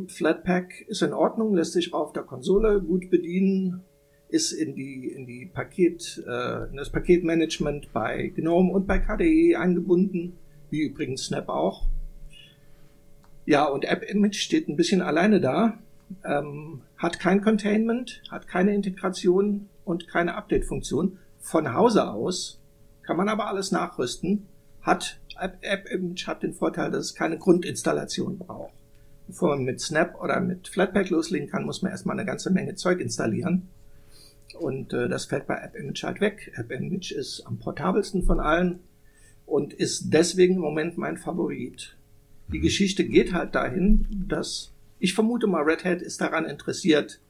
Flatpak ist in Ordnung, lässt sich auf der Konsole gut bedienen, ist in die, in die Paket, äh, in das Paketmanagement bei GNOME und bei KDE eingebunden, wie übrigens Snap auch. Ja, und App Image steht ein bisschen alleine da ähm, hat kein Containment, hat keine Integration und keine Update-Funktion. Von Hause aus kann man aber alles nachrüsten. Hat App, App Image hat den Vorteil, dass es keine Grundinstallation braucht. Bevor man mit Snap oder mit Flatpak loslegen kann, muss man erstmal eine ganze Menge Zeug installieren. Und äh, das fällt bei App Image halt weg. App Image ist am portabelsten von allen und ist deswegen im Moment mein Favorit. Die Geschichte geht halt dahin, dass ich vermute mal, Red Hat ist daran interessiert,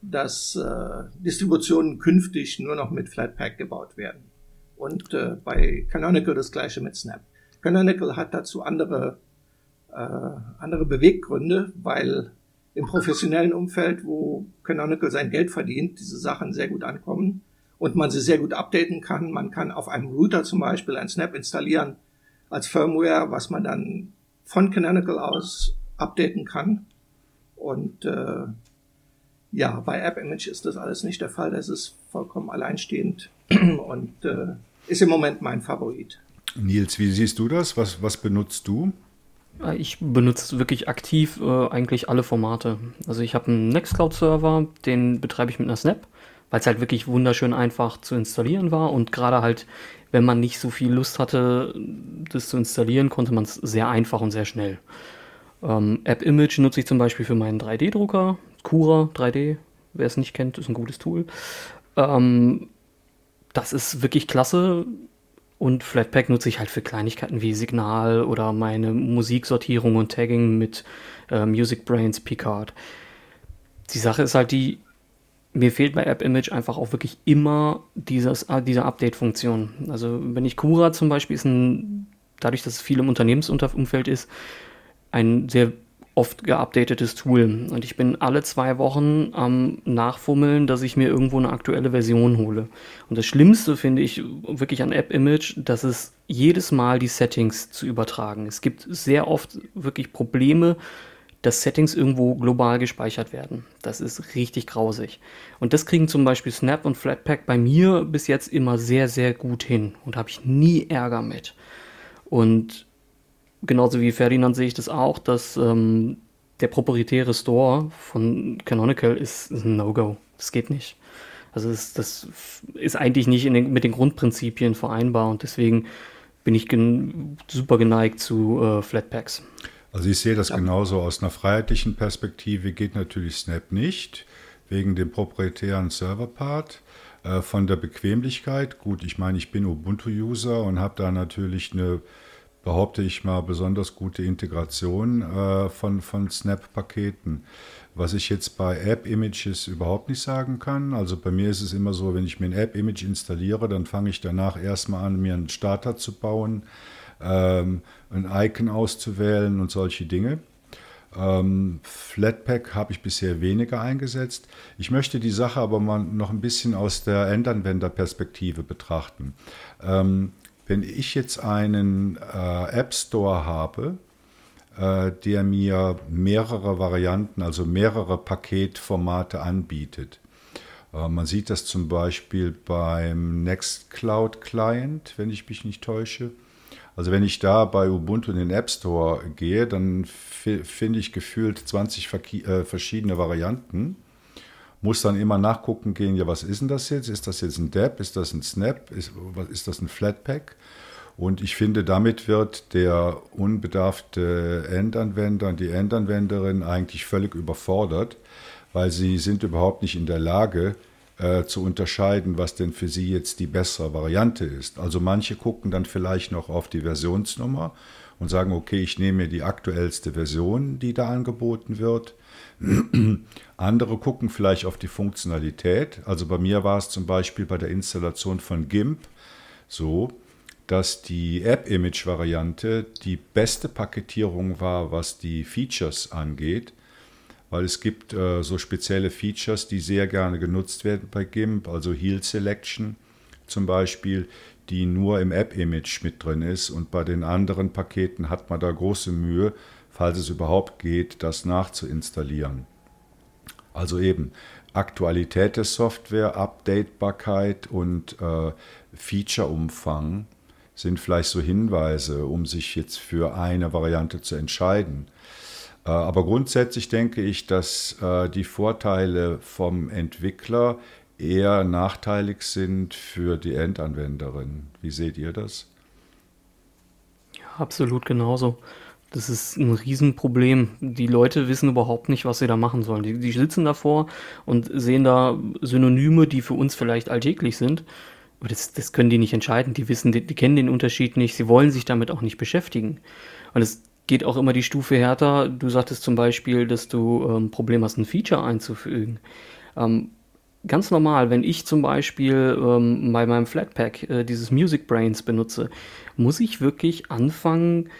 dass äh, Distributionen künftig nur noch mit Flatpak gebaut werden. Und äh, bei Canonical das gleiche mit Snap. Canonical hat dazu andere, äh, andere Beweggründe, weil im professionellen Umfeld, wo Canonical sein Geld verdient, diese Sachen sehr gut ankommen und man sie sehr gut updaten kann. Man kann auf einem Router zum Beispiel ein Snap installieren als Firmware, was man dann von Canonical aus updaten kann. Und äh, ja, bei App Image ist das alles nicht der Fall. Das ist vollkommen alleinstehend und äh, ist im Moment mein Favorit. Nils, wie siehst du das? Was, was benutzt du? Ich benutze wirklich aktiv äh, eigentlich alle Formate. Also ich habe einen Nextcloud-Server, den betreibe ich mit einer Snap, weil es halt wirklich wunderschön einfach zu installieren war und gerade halt, wenn man nicht so viel Lust hatte, das zu installieren, konnte man es sehr einfach und sehr schnell. Ähm, App Image nutze ich zum Beispiel für meinen 3D-Drucker. Cura 3D, wer es nicht kennt, ist ein gutes Tool. Ähm, das ist wirklich klasse. Und Flatpak nutze ich halt für Kleinigkeiten wie Signal oder meine Musiksortierung und Tagging mit äh, Music Brains Picard. Die Sache ist halt die, mir fehlt bei App Image einfach auch wirklich immer dieses, äh, diese Update-Funktion. Also wenn ich Cura zum Beispiel ist ein, dadurch, dass es viel im Unternehmensumfeld ist, ein sehr oft geupdatetes Tool. Und ich bin alle zwei Wochen am Nachfummeln, dass ich mir irgendwo eine aktuelle Version hole. Und das Schlimmste finde ich wirklich an App Image, dass es jedes Mal die Settings zu übertragen. Es gibt sehr oft wirklich Probleme, dass Settings irgendwo global gespeichert werden. Das ist richtig grausig. Und das kriegen zum Beispiel Snap und Flatpak bei mir bis jetzt immer sehr, sehr gut hin. Und habe ich nie Ärger mit. Und genauso wie Ferdinand sehe ich das auch, dass ähm, der proprietäre Store von Canonical ist, ist ein No-Go. Das geht nicht. Also das, das ist eigentlich nicht den, mit den Grundprinzipien vereinbar und deswegen bin ich gen super geneigt zu äh, Flatpaks. Also ich sehe das ja. genauso aus einer freiheitlichen Perspektive geht natürlich Snap nicht, wegen dem proprietären Server-Part. Äh, von der Bequemlichkeit, gut, ich meine, ich bin Ubuntu-User und habe da natürlich eine behaupte ich mal, besonders gute Integration äh, von, von Snap-Paketen. Was ich jetzt bei App-Images überhaupt nicht sagen kann. Also bei mir ist es immer so, wenn ich mir ein App-Image installiere, dann fange ich danach erstmal an, mir einen Starter zu bauen, ähm, ein Icon auszuwählen und solche Dinge. Ähm, Flatpak habe ich bisher weniger eingesetzt. Ich möchte die Sache aber mal noch ein bisschen aus der Endanwenderperspektive betrachten. Ähm, wenn ich jetzt einen äh, App Store habe, äh, der mir mehrere Varianten, also mehrere Paketformate anbietet. Äh, man sieht das zum Beispiel beim Nextcloud Client, wenn ich mich nicht täusche. Also wenn ich da bei Ubuntu in den App Store gehe, dann finde ich gefühlt 20 äh, verschiedene Varianten. Muss dann immer nachgucken gehen, ja, was ist denn das jetzt? Ist das jetzt ein Deb? Ist das ein Snap? Ist, ist das ein Flatpak? Und ich finde, damit wird der unbedarfte Endanwender und die Endanwenderin eigentlich völlig überfordert, weil sie sind überhaupt nicht in der Lage, äh, zu unterscheiden, was denn für sie jetzt die bessere Variante ist. Also manche gucken dann vielleicht noch auf die Versionsnummer und sagen, okay, ich nehme mir die aktuellste Version, die da angeboten wird. Andere gucken vielleicht auf die Funktionalität. Also bei mir war es zum Beispiel bei der Installation von GIMP so, dass die App-Image-Variante die beste Paketierung war, was die Features angeht weil es gibt äh, so spezielle Features, die sehr gerne genutzt werden bei GIMP, also Heal Selection zum Beispiel, die nur im App-Image mit drin ist und bei den anderen Paketen hat man da große Mühe, falls es überhaupt geht, das nachzuinstallieren. Also eben Aktualität der Software, Updatebarkeit und äh, Featureumfang sind vielleicht so Hinweise, um sich jetzt für eine Variante zu entscheiden. Äh, aber grundsätzlich denke ich, dass äh, die Vorteile vom Entwickler eher nachteilig sind für die Endanwenderin. Wie seht ihr das? Absolut genauso. Das ist ein Riesenproblem. Die Leute wissen überhaupt nicht, was sie da machen sollen. Die, die sitzen davor und sehen da Synonyme, die für uns vielleicht alltäglich sind. Aber das, das können die nicht entscheiden. Die wissen, die, die kennen den Unterschied nicht. Sie wollen sich damit auch nicht beschäftigen. Und es geht auch immer die Stufe härter. Du sagtest zum Beispiel, dass du ein ähm, Problem hast, ein Feature einzufügen. Ähm, ganz normal, wenn ich zum Beispiel ähm, bei meinem Flatpak äh, dieses Music Brains benutze, muss ich wirklich anfangen,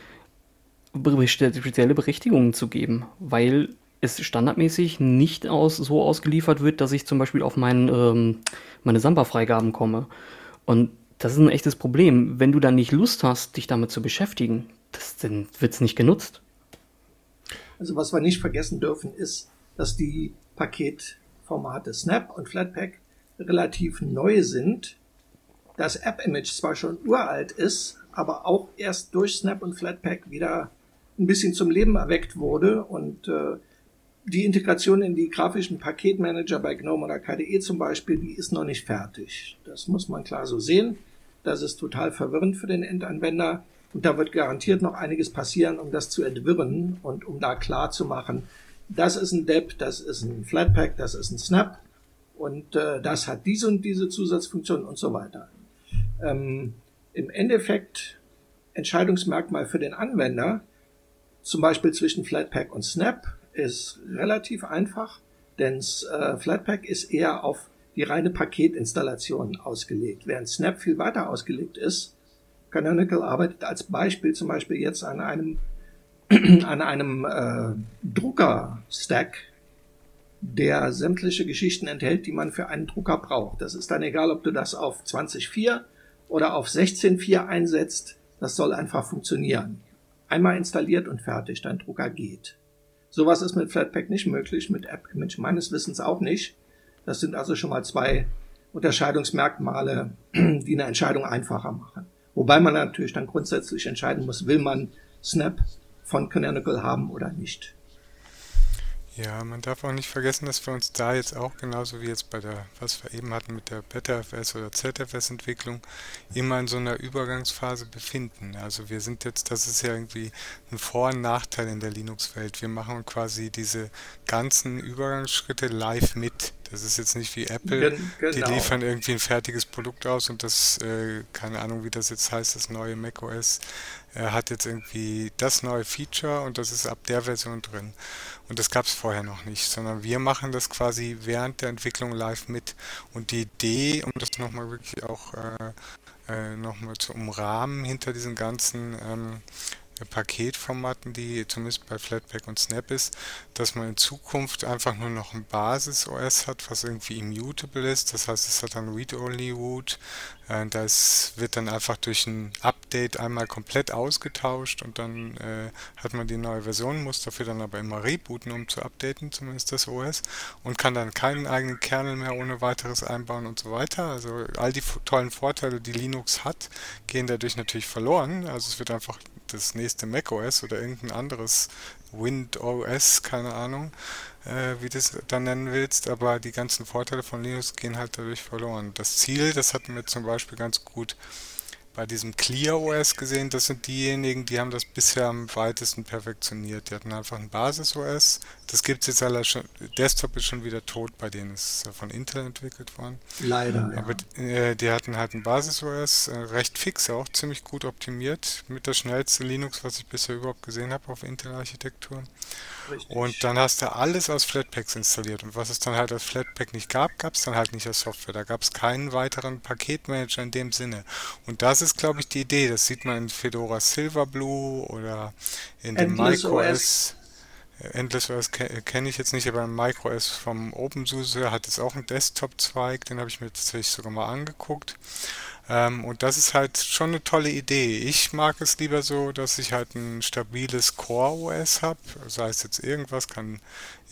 spezielle Berechtigungen zu geben, weil es standardmäßig nicht aus, so ausgeliefert wird, dass ich zum Beispiel auf mein, ähm, meine Samba-Freigaben komme. Und das ist ein echtes Problem. Wenn du dann nicht Lust hast, dich damit zu beschäftigen, das, dann wird es nicht genutzt. Also was wir nicht vergessen dürfen, ist, dass die Paketformate Snap und Flatpak relativ neu sind. Das App-Image zwar schon uralt ist, aber auch erst durch Snap und Flatpak wieder ein bisschen zum Leben erweckt wurde und äh, die Integration in die grafischen Paketmanager bei GNOME oder KDE zum Beispiel, die ist noch nicht fertig. Das muss man klar so sehen. Das ist total verwirrend für den Endanwender. Und da wird garantiert noch einiges passieren, um das zu entwirren und um da klar zu machen, das ist ein Deb, das ist ein Flatpak, das ist ein Snap und äh, das hat diese und diese Zusatzfunktion und so weiter. Ähm, Im Endeffekt Entscheidungsmerkmal für den Anwender, zum Beispiel zwischen Flatpak und Snap, ist relativ einfach, denn äh, Flatpak ist eher auf die reine Paketinstallation ausgelegt, während Snap viel weiter ausgelegt ist Canonical arbeitet als Beispiel zum Beispiel jetzt an einem, an einem äh, Drucker-Stack, der sämtliche Geschichten enthält, die man für einen Drucker braucht. Das ist dann egal, ob du das auf 20.4 oder auf 16.4 einsetzt. Das soll einfach funktionieren. Einmal installiert und fertig, dein Drucker geht. Sowas ist mit Flatpak nicht möglich, mit App-Image meines Wissens auch nicht. Das sind also schon mal zwei Unterscheidungsmerkmale, die eine Entscheidung einfacher machen. Wobei man natürlich dann grundsätzlich entscheiden muss, will man Snap von Canonical haben oder nicht. Ja, man darf auch nicht vergessen, dass wir uns da jetzt auch genauso wie jetzt bei der, was wir eben hatten mit der BetaFS oder ZFS-Entwicklung, immer in so einer Übergangsphase befinden. Also wir sind jetzt, das ist ja irgendwie ein Vor- und Nachteil in der Linux-Welt. Wir machen quasi diese ganzen Übergangsschritte live mit. Das ist jetzt nicht wie Apple, genau. die liefern irgendwie ein fertiges Produkt aus und das, äh, keine Ahnung, wie das jetzt heißt, das neue macOS äh, hat jetzt irgendwie das neue Feature und das ist ab der Version drin. Und das gab es vorher noch nicht, sondern wir machen das quasi während der Entwicklung live mit. Und die Idee, um das nochmal wirklich auch äh, äh, nochmal zu umrahmen hinter diesen ganzen ähm, Paketformaten, die zumindest bei Flatpak und Snap ist, dass man in Zukunft einfach nur noch ein Basis-OS hat, was irgendwie immutable ist. Das heißt, es hat dann Read-Only-Root. Äh, das wird dann einfach durch ein Update einmal komplett ausgetauscht und dann äh, hat man die neue Version, muss dafür dann aber immer rebooten, um zu updaten, zumindest das OS, und kann dann keinen eigenen Kernel mehr ohne weiteres einbauen und so weiter. Also all die tollen Vorteile, die Linux hat, gehen dadurch natürlich verloren. Also es wird einfach das nächste macOS oder irgendein anderes WindOS, keine Ahnung, äh, wie du es dann nennen willst, aber die ganzen Vorteile von Linux gehen halt dadurch verloren. Das Ziel, das hatten wir zum Beispiel ganz gut bei diesem Clear OS gesehen, das sind diejenigen, die haben das bisher am weitesten perfektioniert. Die hatten einfach ein Basis OS. Das gibt es jetzt alle schon. Desktop ist schon wieder tot, bei denen ist von Intel entwickelt worden. Leider. Aber ja. äh, die hatten halt ein Basis OS, äh, recht fix auch, ziemlich gut optimiert. Mit der schnellste Linux, was ich bisher überhaupt gesehen habe auf Intel-Architektur. Und dann hast du alles aus Flatpaks installiert. Und was es dann halt als Flatpak nicht gab, gab es dann halt nicht als Software. Da gab es keinen weiteren Paketmanager in dem Sinne. Und das ist, glaube ich, die Idee. Das sieht man in Fedora Silverblue oder in dem MicroOS. Endless OS kenne ich jetzt nicht, aber MicroOS vom OpenSUSE hat jetzt auch einen Desktop-Zweig, den habe ich mir tatsächlich sogar mal angeguckt. Ähm, und das ist halt schon eine tolle Idee. Ich mag es lieber so, dass ich halt ein stabiles Core-OS habe. Sei es jetzt irgendwas, kann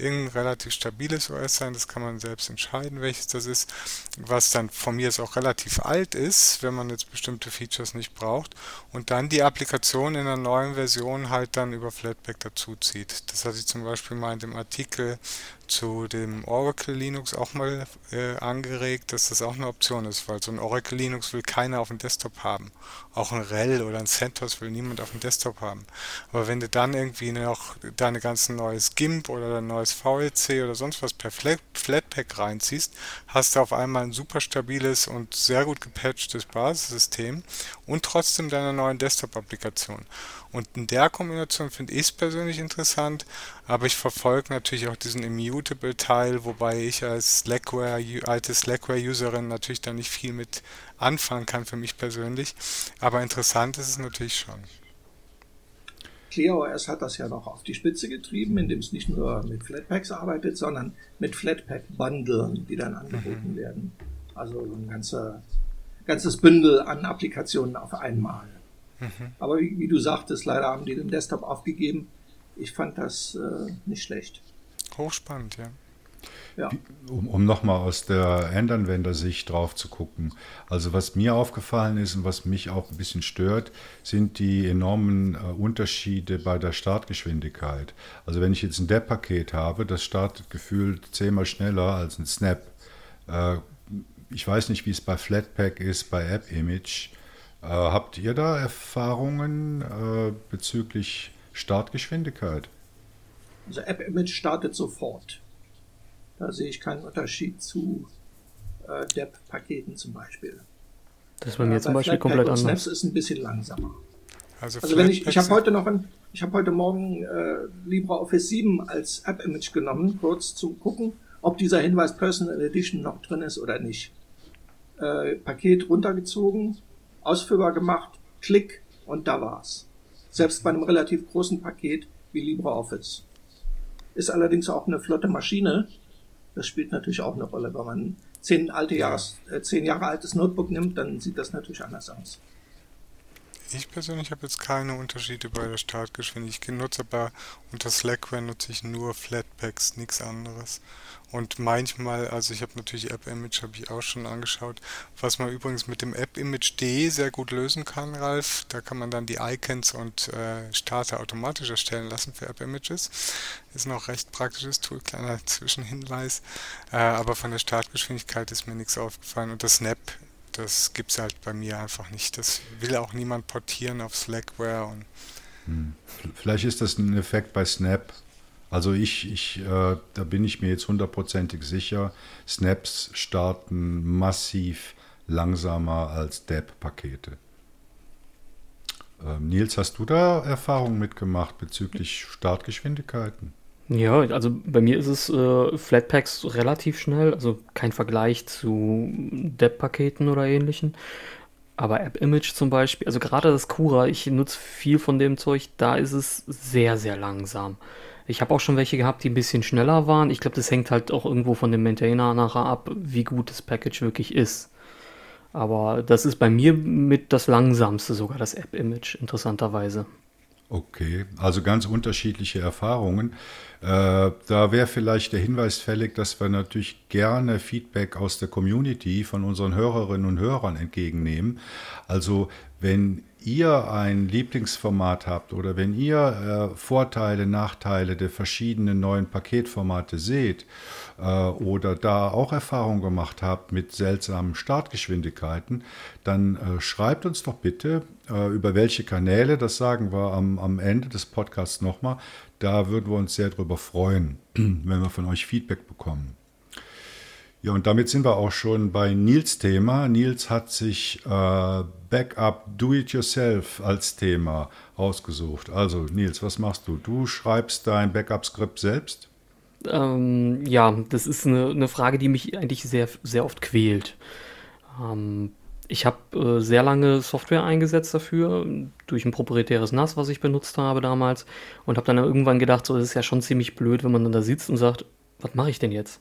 irgendein relativ stabiles OS sein, das kann man selbst entscheiden, welches das ist, was dann von mir ist auch relativ alt ist, wenn man jetzt bestimmte Features nicht braucht und dann die Applikation in einer neuen Version halt dann über Flatpak dazuzieht. Das hatte ich zum Beispiel mal in dem Artikel zu dem Oracle Linux auch mal äh, angeregt, dass das auch eine Option ist, weil so ein Oracle Linux will keiner auf dem Desktop haben. Auch ein RHEL oder ein CentOS will niemand auf dem Desktop haben. Aber wenn du dann irgendwie noch deine ganzen neues GIMP oder dein neues VLC oder sonst was per Flatpak reinziehst, hast du auf einmal ein super stabiles und sehr gut gepatchtes Basissystem und trotzdem deine neuen Desktop-Applikationen. Und in der Kombination finde ich es persönlich interessant, aber ich verfolge natürlich auch diesen Immutable-Teil, wobei ich als Slackware, alte Slackware-Userin natürlich da nicht viel mit anfangen kann für mich persönlich. Aber interessant ist es natürlich schon. ClearOS hat das ja noch auf die Spitze getrieben, indem es nicht nur mit Flatpaks arbeitet, sondern mit Flatpak-Bundlen, die dann angeboten mhm. werden. Also ein ganzer, ganzes Bündel an Applikationen auf einmal. Mhm. Aber wie, wie, du sagtest, leider haben die den Desktop aufgegeben. Ich fand das äh, nicht schlecht. Hochspannend, ja. Ja. Um, um nochmal aus der Endanwendersicht drauf zu gucken. Also was mir aufgefallen ist und was mich auch ein bisschen stört, sind die enormen äh, Unterschiede bei der Startgeschwindigkeit. Also wenn ich jetzt ein DEP-Paket habe, das startet gefühlt zehnmal schneller als ein Snap. Äh, ich weiß nicht, wie es bei Flatpak ist, bei AppImage. Äh, habt ihr da Erfahrungen äh, bezüglich Startgeschwindigkeit? Also AppImage startet sofort. Da sehe ich keinen Unterschied zu äh, DEP-Paketen zum Beispiel. Das ist bei mir äh, zum Beispiel komplett anders. Snaps ist ein bisschen langsamer. Also, also wenn ich, ich habe heute noch ein, ich habe heute Morgen äh, LibreOffice 7 als App-Image genommen, kurz zu gucken, ob dieser Hinweis Personal Edition noch drin ist oder nicht. Äh, Paket runtergezogen, ausführbar gemacht, Klick und da war's. Selbst bei einem relativ großen Paket wie LibreOffice. Ist allerdings auch eine flotte Maschine, das spielt natürlich auch eine Rolle. Wenn man zehn, alte Jahres, äh, zehn Jahre altes Notebook nimmt, dann sieht das natürlich anders aus. Ich persönlich habe jetzt keine Unterschiede bei der Startgeschwindigkeit. Ich nutze aber unter Slackware nutze ich nur Flatpaks, nichts anderes. Und manchmal, also ich habe natürlich App-Image, habe ich auch schon angeschaut, was man übrigens mit dem App-Image.de sehr gut lösen kann, Ralf. Da kann man dann die Icons und äh, Starter automatisch erstellen lassen für App-Images. Ist noch recht praktisches Tool, kleiner Zwischenhinweis. Äh, aber von der Startgeschwindigkeit ist mir nichts aufgefallen. Und das Snap das gibt es halt bei mir einfach nicht. Das will auch niemand portieren auf Slackware. Und hm. Vielleicht ist das ein Effekt bei Snap. Also ich, ich äh, da bin ich mir jetzt hundertprozentig sicher, Snaps starten massiv langsamer als DEP-Pakete. Ähm, Nils, hast du da Erfahrungen mitgemacht bezüglich Startgeschwindigkeiten? Ja, also bei mir ist es äh, Flatpaks relativ schnell, also kein Vergleich zu Depp-Paketen oder ähnlichen. Aber App-Image zum Beispiel, also gerade das Cura, ich nutze viel von dem Zeug, da ist es sehr, sehr langsam. Ich habe auch schon welche gehabt, die ein bisschen schneller waren. Ich glaube, das hängt halt auch irgendwo von dem Maintainer nachher ab, wie gut das Package wirklich ist. Aber das ist bei mir mit das langsamste sogar, das App-Image, interessanterweise. Okay, also ganz unterschiedliche Erfahrungen. Äh, da wäre vielleicht der Hinweis fällig, dass wir natürlich gerne Feedback aus der Community von unseren Hörerinnen und Hörern entgegennehmen. Also wenn ihr ein Lieblingsformat habt oder wenn ihr äh, Vorteile, Nachteile der verschiedenen neuen Paketformate seht oder da auch Erfahrung gemacht habt mit seltsamen Startgeschwindigkeiten, dann äh, schreibt uns doch bitte äh, über welche Kanäle, das sagen wir am, am Ende des Podcasts nochmal. Da würden wir uns sehr darüber freuen, wenn wir von euch Feedback bekommen. Ja, und damit sind wir auch schon bei Nils Thema. Nils hat sich äh, Backup Do It Yourself als Thema ausgesucht. Also Nils, was machst du? Du schreibst dein Backup-Skript selbst? Ähm, ja, das ist eine, eine, Frage, die mich eigentlich sehr, sehr oft quält. Ähm, ich habe äh, sehr lange Software eingesetzt dafür, durch ein proprietäres NAS, was ich benutzt habe damals. Und habe dann irgendwann gedacht, so, das ist ja schon ziemlich blöd, wenn man dann da sitzt und sagt, was mache ich denn jetzt?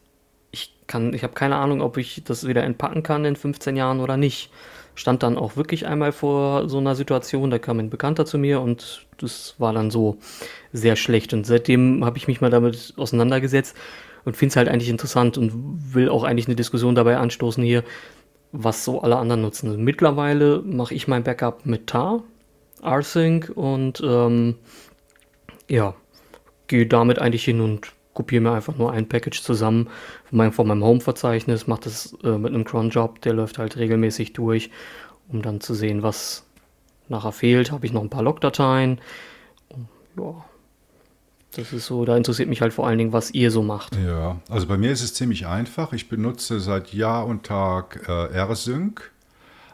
ich ich habe keine Ahnung, ob ich das wieder entpacken kann in 15 Jahren oder nicht. Stand dann auch wirklich einmal vor so einer Situation, da kam ein Bekannter zu mir und das war dann so sehr schlecht. Und seitdem habe ich mich mal damit auseinandergesetzt und finde es halt eigentlich interessant und will auch eigentlich eine Diskussion dabei anstoßen hier, was so alle anderen nutzen. Mittlerweile mache ich mein Backup mit TAR, rsync und ähm, ja, gehe damit eigentlich hin und kopiere mir einfach nur ein Package zusammen von meinem, von meinem Home-Verzeichnis, mache das äh, mit einem Cron-Job, der läuft halt regelmäßig durch, um dann zu sehen, was nachher fehlt. Habe ich noch ein paar Logdateien. Ja, das ist so, da interessiert mich halt vor allen Dingen, was ihr so macht. Ja, also bei mir ist es ziemlich einfach. Ich benutze seit Jahr und Tag äh, RSync.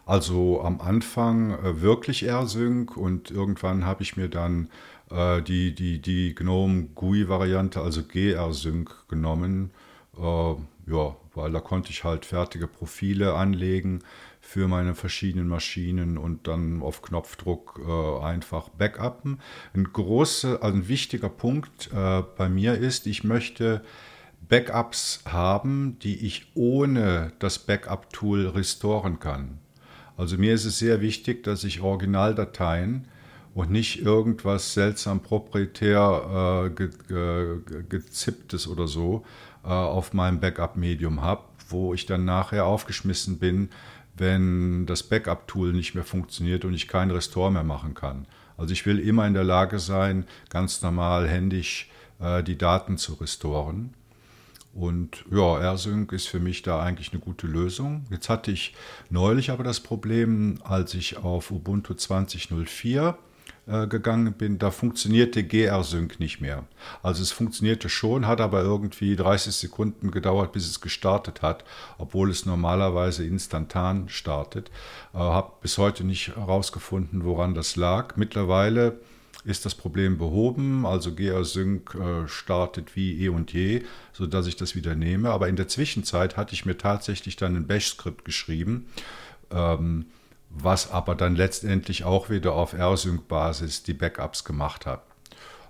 Also am Anfang äh, wirklich RSync und irgendwann habe ich mir dann die, die, die GNOME GUI-Variante, also GR-Sync, genommen. Äh, ja, weil da konnte ich halt fertige Profile anlegen für meine verschiedenen Maschinen und dann auf Knopfdruck äh, einfach backuppen. Ein großer, also ein wichtiger Punkt äh, bei mir ist, ich möchte Backups haben, die ich ohne das Backup-Tool restoren kann. Also mir ist es sehr wichtig, dass ich Originaldateien und nicht irgendwas seltsam proprietär äh, ge, ge, gezipptes oder so äh, auf meinem Backup-Medium habe, wo ich dann nachher aufgeschmissen bin, wenn das Backup-Tool nicht mehr funktioniert und ich keinen Restore mehr machen kann. Also ich will immer in der Lage sein, ganz normal händisch äh, die Daten zu restoren. Und ja, AirSync ist für mich da eigentlich eine gute Lösung. Jetzt hatte ich neulich aber das Problem, als ich auf Ubuntu 20.04 äh, gegangen bin, da funktionierte GR-Sync nicht mehr. Also es funktionierte schon, hat aber irgendwie 30 Sekunden gedauert, bis es gestartet hat, obwohl es normalerweise instantan startet. Äh, habe bis heute nicht herausgefunden, woran das lag. Mittlerweile ist das Problem behoben, also GR-Sync äh, startet wie eh und je, sodass ich das wieder nehme. Aber in der Zwischenzeit hatte ich mir tatsächlich dann ein Bash-Skript geschrieben. Ähm, was aber dann letztendlich auch wieder auf R-Sync-Basis die Backups gemacht hat.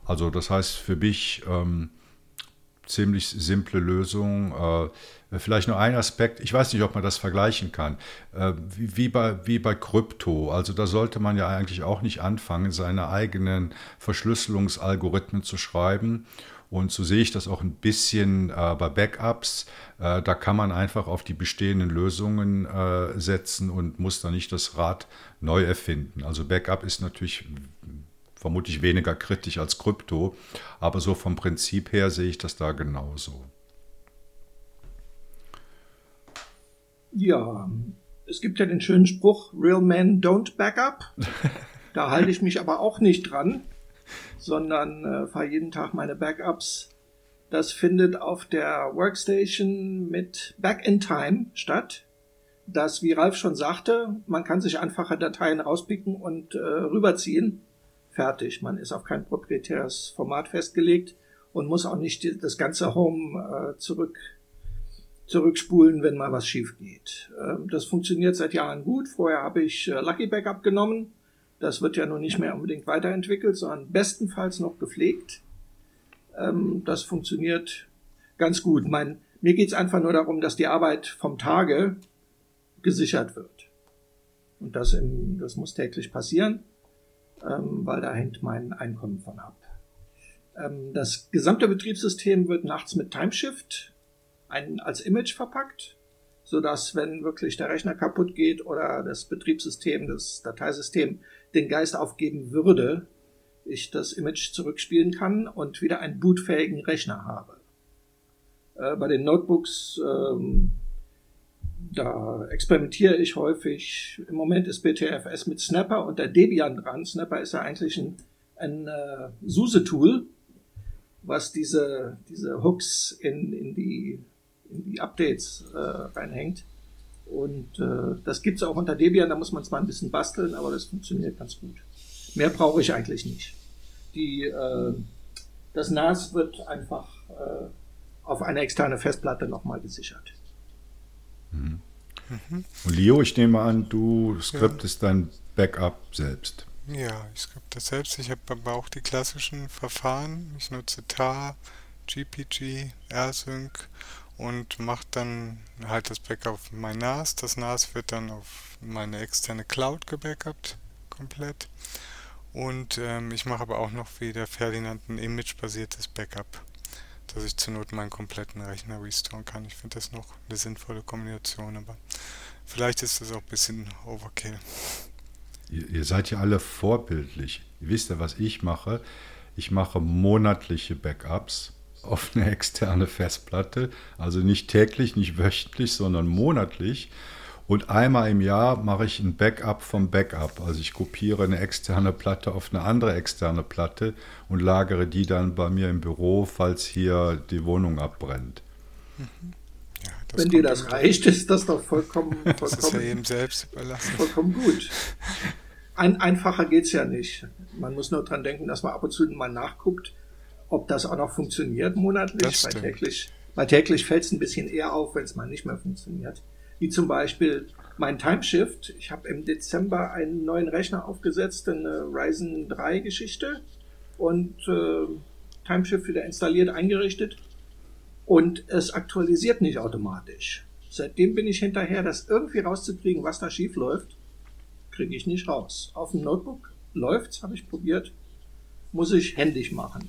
Also das heißt für mich ähm, ziemlich simple Lösung. Äh, vielleicht nur ein Aspekt, ich weiß nicht, ob man das vergleichen kann, äh, wie, wie, bei, wie bei Krypto. Also da sollte man ja eigentlich auch nicht anfangen, seine eigenen Verschlüsselungsalgorithmen zu schreiben und so sehe ich das auch ein bisschen äh, bei Backups. Äh, da kann man einfach auf die bestehenden Lösungen äh, setzen und muss da nicht das Rad neu erfinden. Also Backup ist natürlich vermutlich weniger kritisch als Krypto, aber so vom Prinzip her sehe ich das da genauso. Ja, es gibt ja den schönen Spruch, Real Men don't backup. Da halte ich mich aber auch nicht dran sondern äh, fahre jeden Tag meine Backups. Das findet auf der Workstation mit Back in Time statt. Das, wie Ralf schon sagte, man kann sich einfache Dateien rauspicken und äh, rüberziehen. Fertig. Man ist auf kein proprietäres Format festgelegt und muss auch nicht das ganze Home äh, zurück zurückspulen, wenn mal was schief geht. Ähm, das funktioniert seit Jahren gut. Vorher habe ich äh, Lucky Backup genommen. Das wird ja nun nicht mehr unbedingt weiterentwickelt, sondern bestenfalls noch gepflegt. Ähm, das funktioniert ganz gut. Mein, mir geht es einfach nur darum, dass die Arbeit vom Tage gesichert wird. Und das, im, das muss täglich passieren, ähm, weil da hängt mein Einkommen von ab. Ähm, das gesamte Betriebssystem wird nachts mit Timeshift ein, als Image verpackt, so dass wenn wirklich der Rechner kaputt geht oder das Betriebssystem, das Dateisystem den Geist aufgeben würde, ich das Image zurückspielen kann und wieder einen bootfähigen Rechner habe. Äh, bei den Notebooks, ähm, da experimentiere ich häufig. Im Moment ist BTFS mit Snapper und der Debian dran. Snapper ist ja eigentlich ein, ein äh, SUSE-Tool, was diese, diese Hooks in, in, die, in die Updates äh, reinhängt. Und äh, das gibt's auch unter Debian, da muss man zwar ein bisschen basteln, aber das funktioniert ganz gut. Mehr brauche ich eigentlich nicht. Die, äh, das NAS wird einfach äh, auf eine externe Festplatte nochmal gesichert. Mhm. Mhm. Und Leo, ich nehme an, du skriptest ja. dein Backup selbst. Ja, ich skripte das selbst. Ich habe aber auch die klassischen Verfahren. Ich nutze TAR, GPG, AirSync und mache dann halt das Backup auf mein NAS. Das NAS wird dann auf meine externe Cloud gebackupt, komplett. Und ähm, ich mache aber auch noch wie der Ferdinand ein image-basiertes Backup, dass ich zur Not meinen kompletten Rechner restoren kann. Ich finde das noch eine sinnvolle Kombination, aber vielleicht ist das auch ein bisschen Overkill. Ihr, ihr seid ja alle vorbildlich. Ihr wisst ja, was ich mache. Ich mache monatliche Backups auf eine externe Festplatte. Also nicht täglich, nicht wöchentlich, sondern monatlich. Und einmal im Jahr mache ich ein Backup vom Backup. Also ich kopiere eine externe Platte auf eine andere externe Platte und lagere die dann bei mir im Büro, falls hier die Wohnung abbrennt. Ja, Wenn dir das reicht, ist das doch vollkommen, vollkommen, das ist ja eben selbst überlassen. vollkommen gut. Ein, einfacher es ja nicht. Man muss nur dran denken, dass man ab und zu mal nachguckt, ob das auch noch funktioniert monatlich. Weil täglich, weil täglich fällt es ein bisschen eher auf, wenn es mal nicht mehr funktioniert wie zum Beispiel mein Timeshift. Ich habe im Dezember einen neuen Rechner aufgesetzt, eine Ryzen 3 Geschichte und äh, Timeshift wieder installiert, eingerichtet und es aktualisiert nicht automatisch. Seitdem bin ich hinterher, das irgendwie rauszukriegen, was da schief läuft, kriege ich nicht raus. Auf dem Notebook läuft's, habe ich probiert, muss ich händisch machen.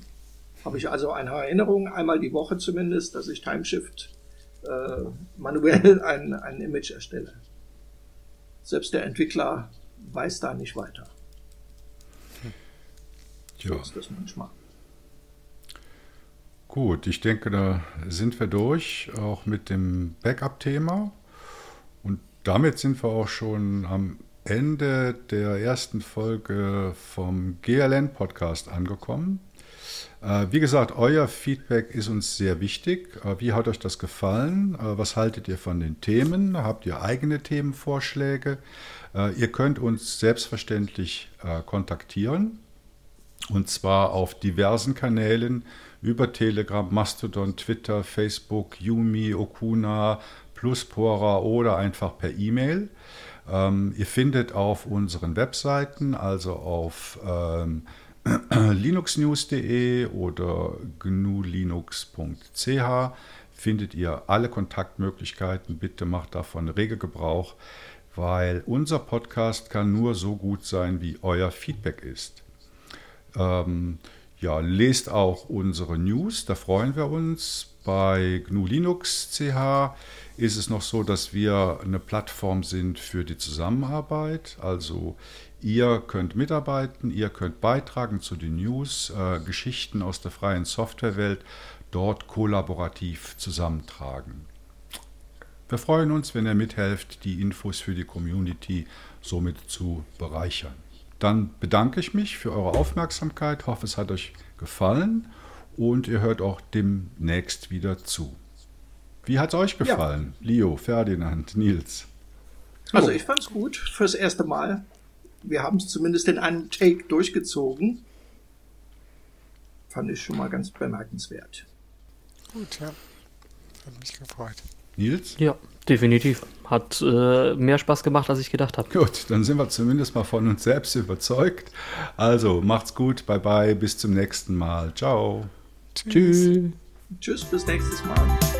Habe ich also eine Erinnerung, einmal die Woche zumindest, dass ich Timeshift äh, manuell ein, ein Image erstelle. Selbst der Entwickler weiß da nicht weiter. Ja. So ist das manchmal. Gut, ich denke, da sind wir durch, auch mit dem Backup-Thema. Und damit sind wir auch schon am Ende der ersten Folge vom GLN-Podcast angekommen. Äh, wie gesagt, euer Feedback ist uns sehr wichtig. Äh, wie hat euch das gefallen? Äh, was haltet ihr von den Themen? Habt ihr eigene Themenvorschläge? Ihr könnt uns selbstverständlich kontaktieren. Und zwar auf diversen Kanälen über Telegram, Mastodon, Twitter, Facebook, Yumi, Okuna, Pluspora oder einfach per E-Mail. Ähm, ihr findet auf unseren Webseiten, also auf ähm, linuxnews.de oder gnulinux.ch findet ihr alle Kontaktmöglichkeiten. Bitte macht davon rege Gebrauch, weil unser Podcast kann nur so gut sein, wie euer Feedback ist. Ähm, ja, lest auch unsere News, da freuen wir uns. Bei GNU Linux CH ist es noch so, dass wir eine Plattform sind für die Zusammenarbeit. Also Ihr könnt mitarbeiten, ihr könnt beitragen zu den News, äh, Geschichten aus der freien Softwarewelt dort kollaborativ zusammentragen. Wir freuen uns, wenn ihr mithelft, die Infos für die Community somit zu bereichern. Dann bedanke ich mich für eure Aufmerksamkeit, hoffe es hat euch gefallen und ihr hört auch demnächst wieder zu. Wie hat es euch gefallen? Ja. Leo, Ferdinand, Nils. Also ich fand es gut fürs erste Mal wir haben es zumindest in einem Take durchgezogen. Fand ich schon mal ganz bemerkenswert. Gut, ja. Hat mich gefreut. Nils? Ja, definitiv. Hat äh, mehr Spaß gemacht, als ich gedacht habe. Gut, dann sind wir zumindest mal von uns selbst überzeugt. Also, macht's gut, bye bye, bis zum nächsten Mal. Ciao. Tschüss. Tschüss, bis nächstes Mal.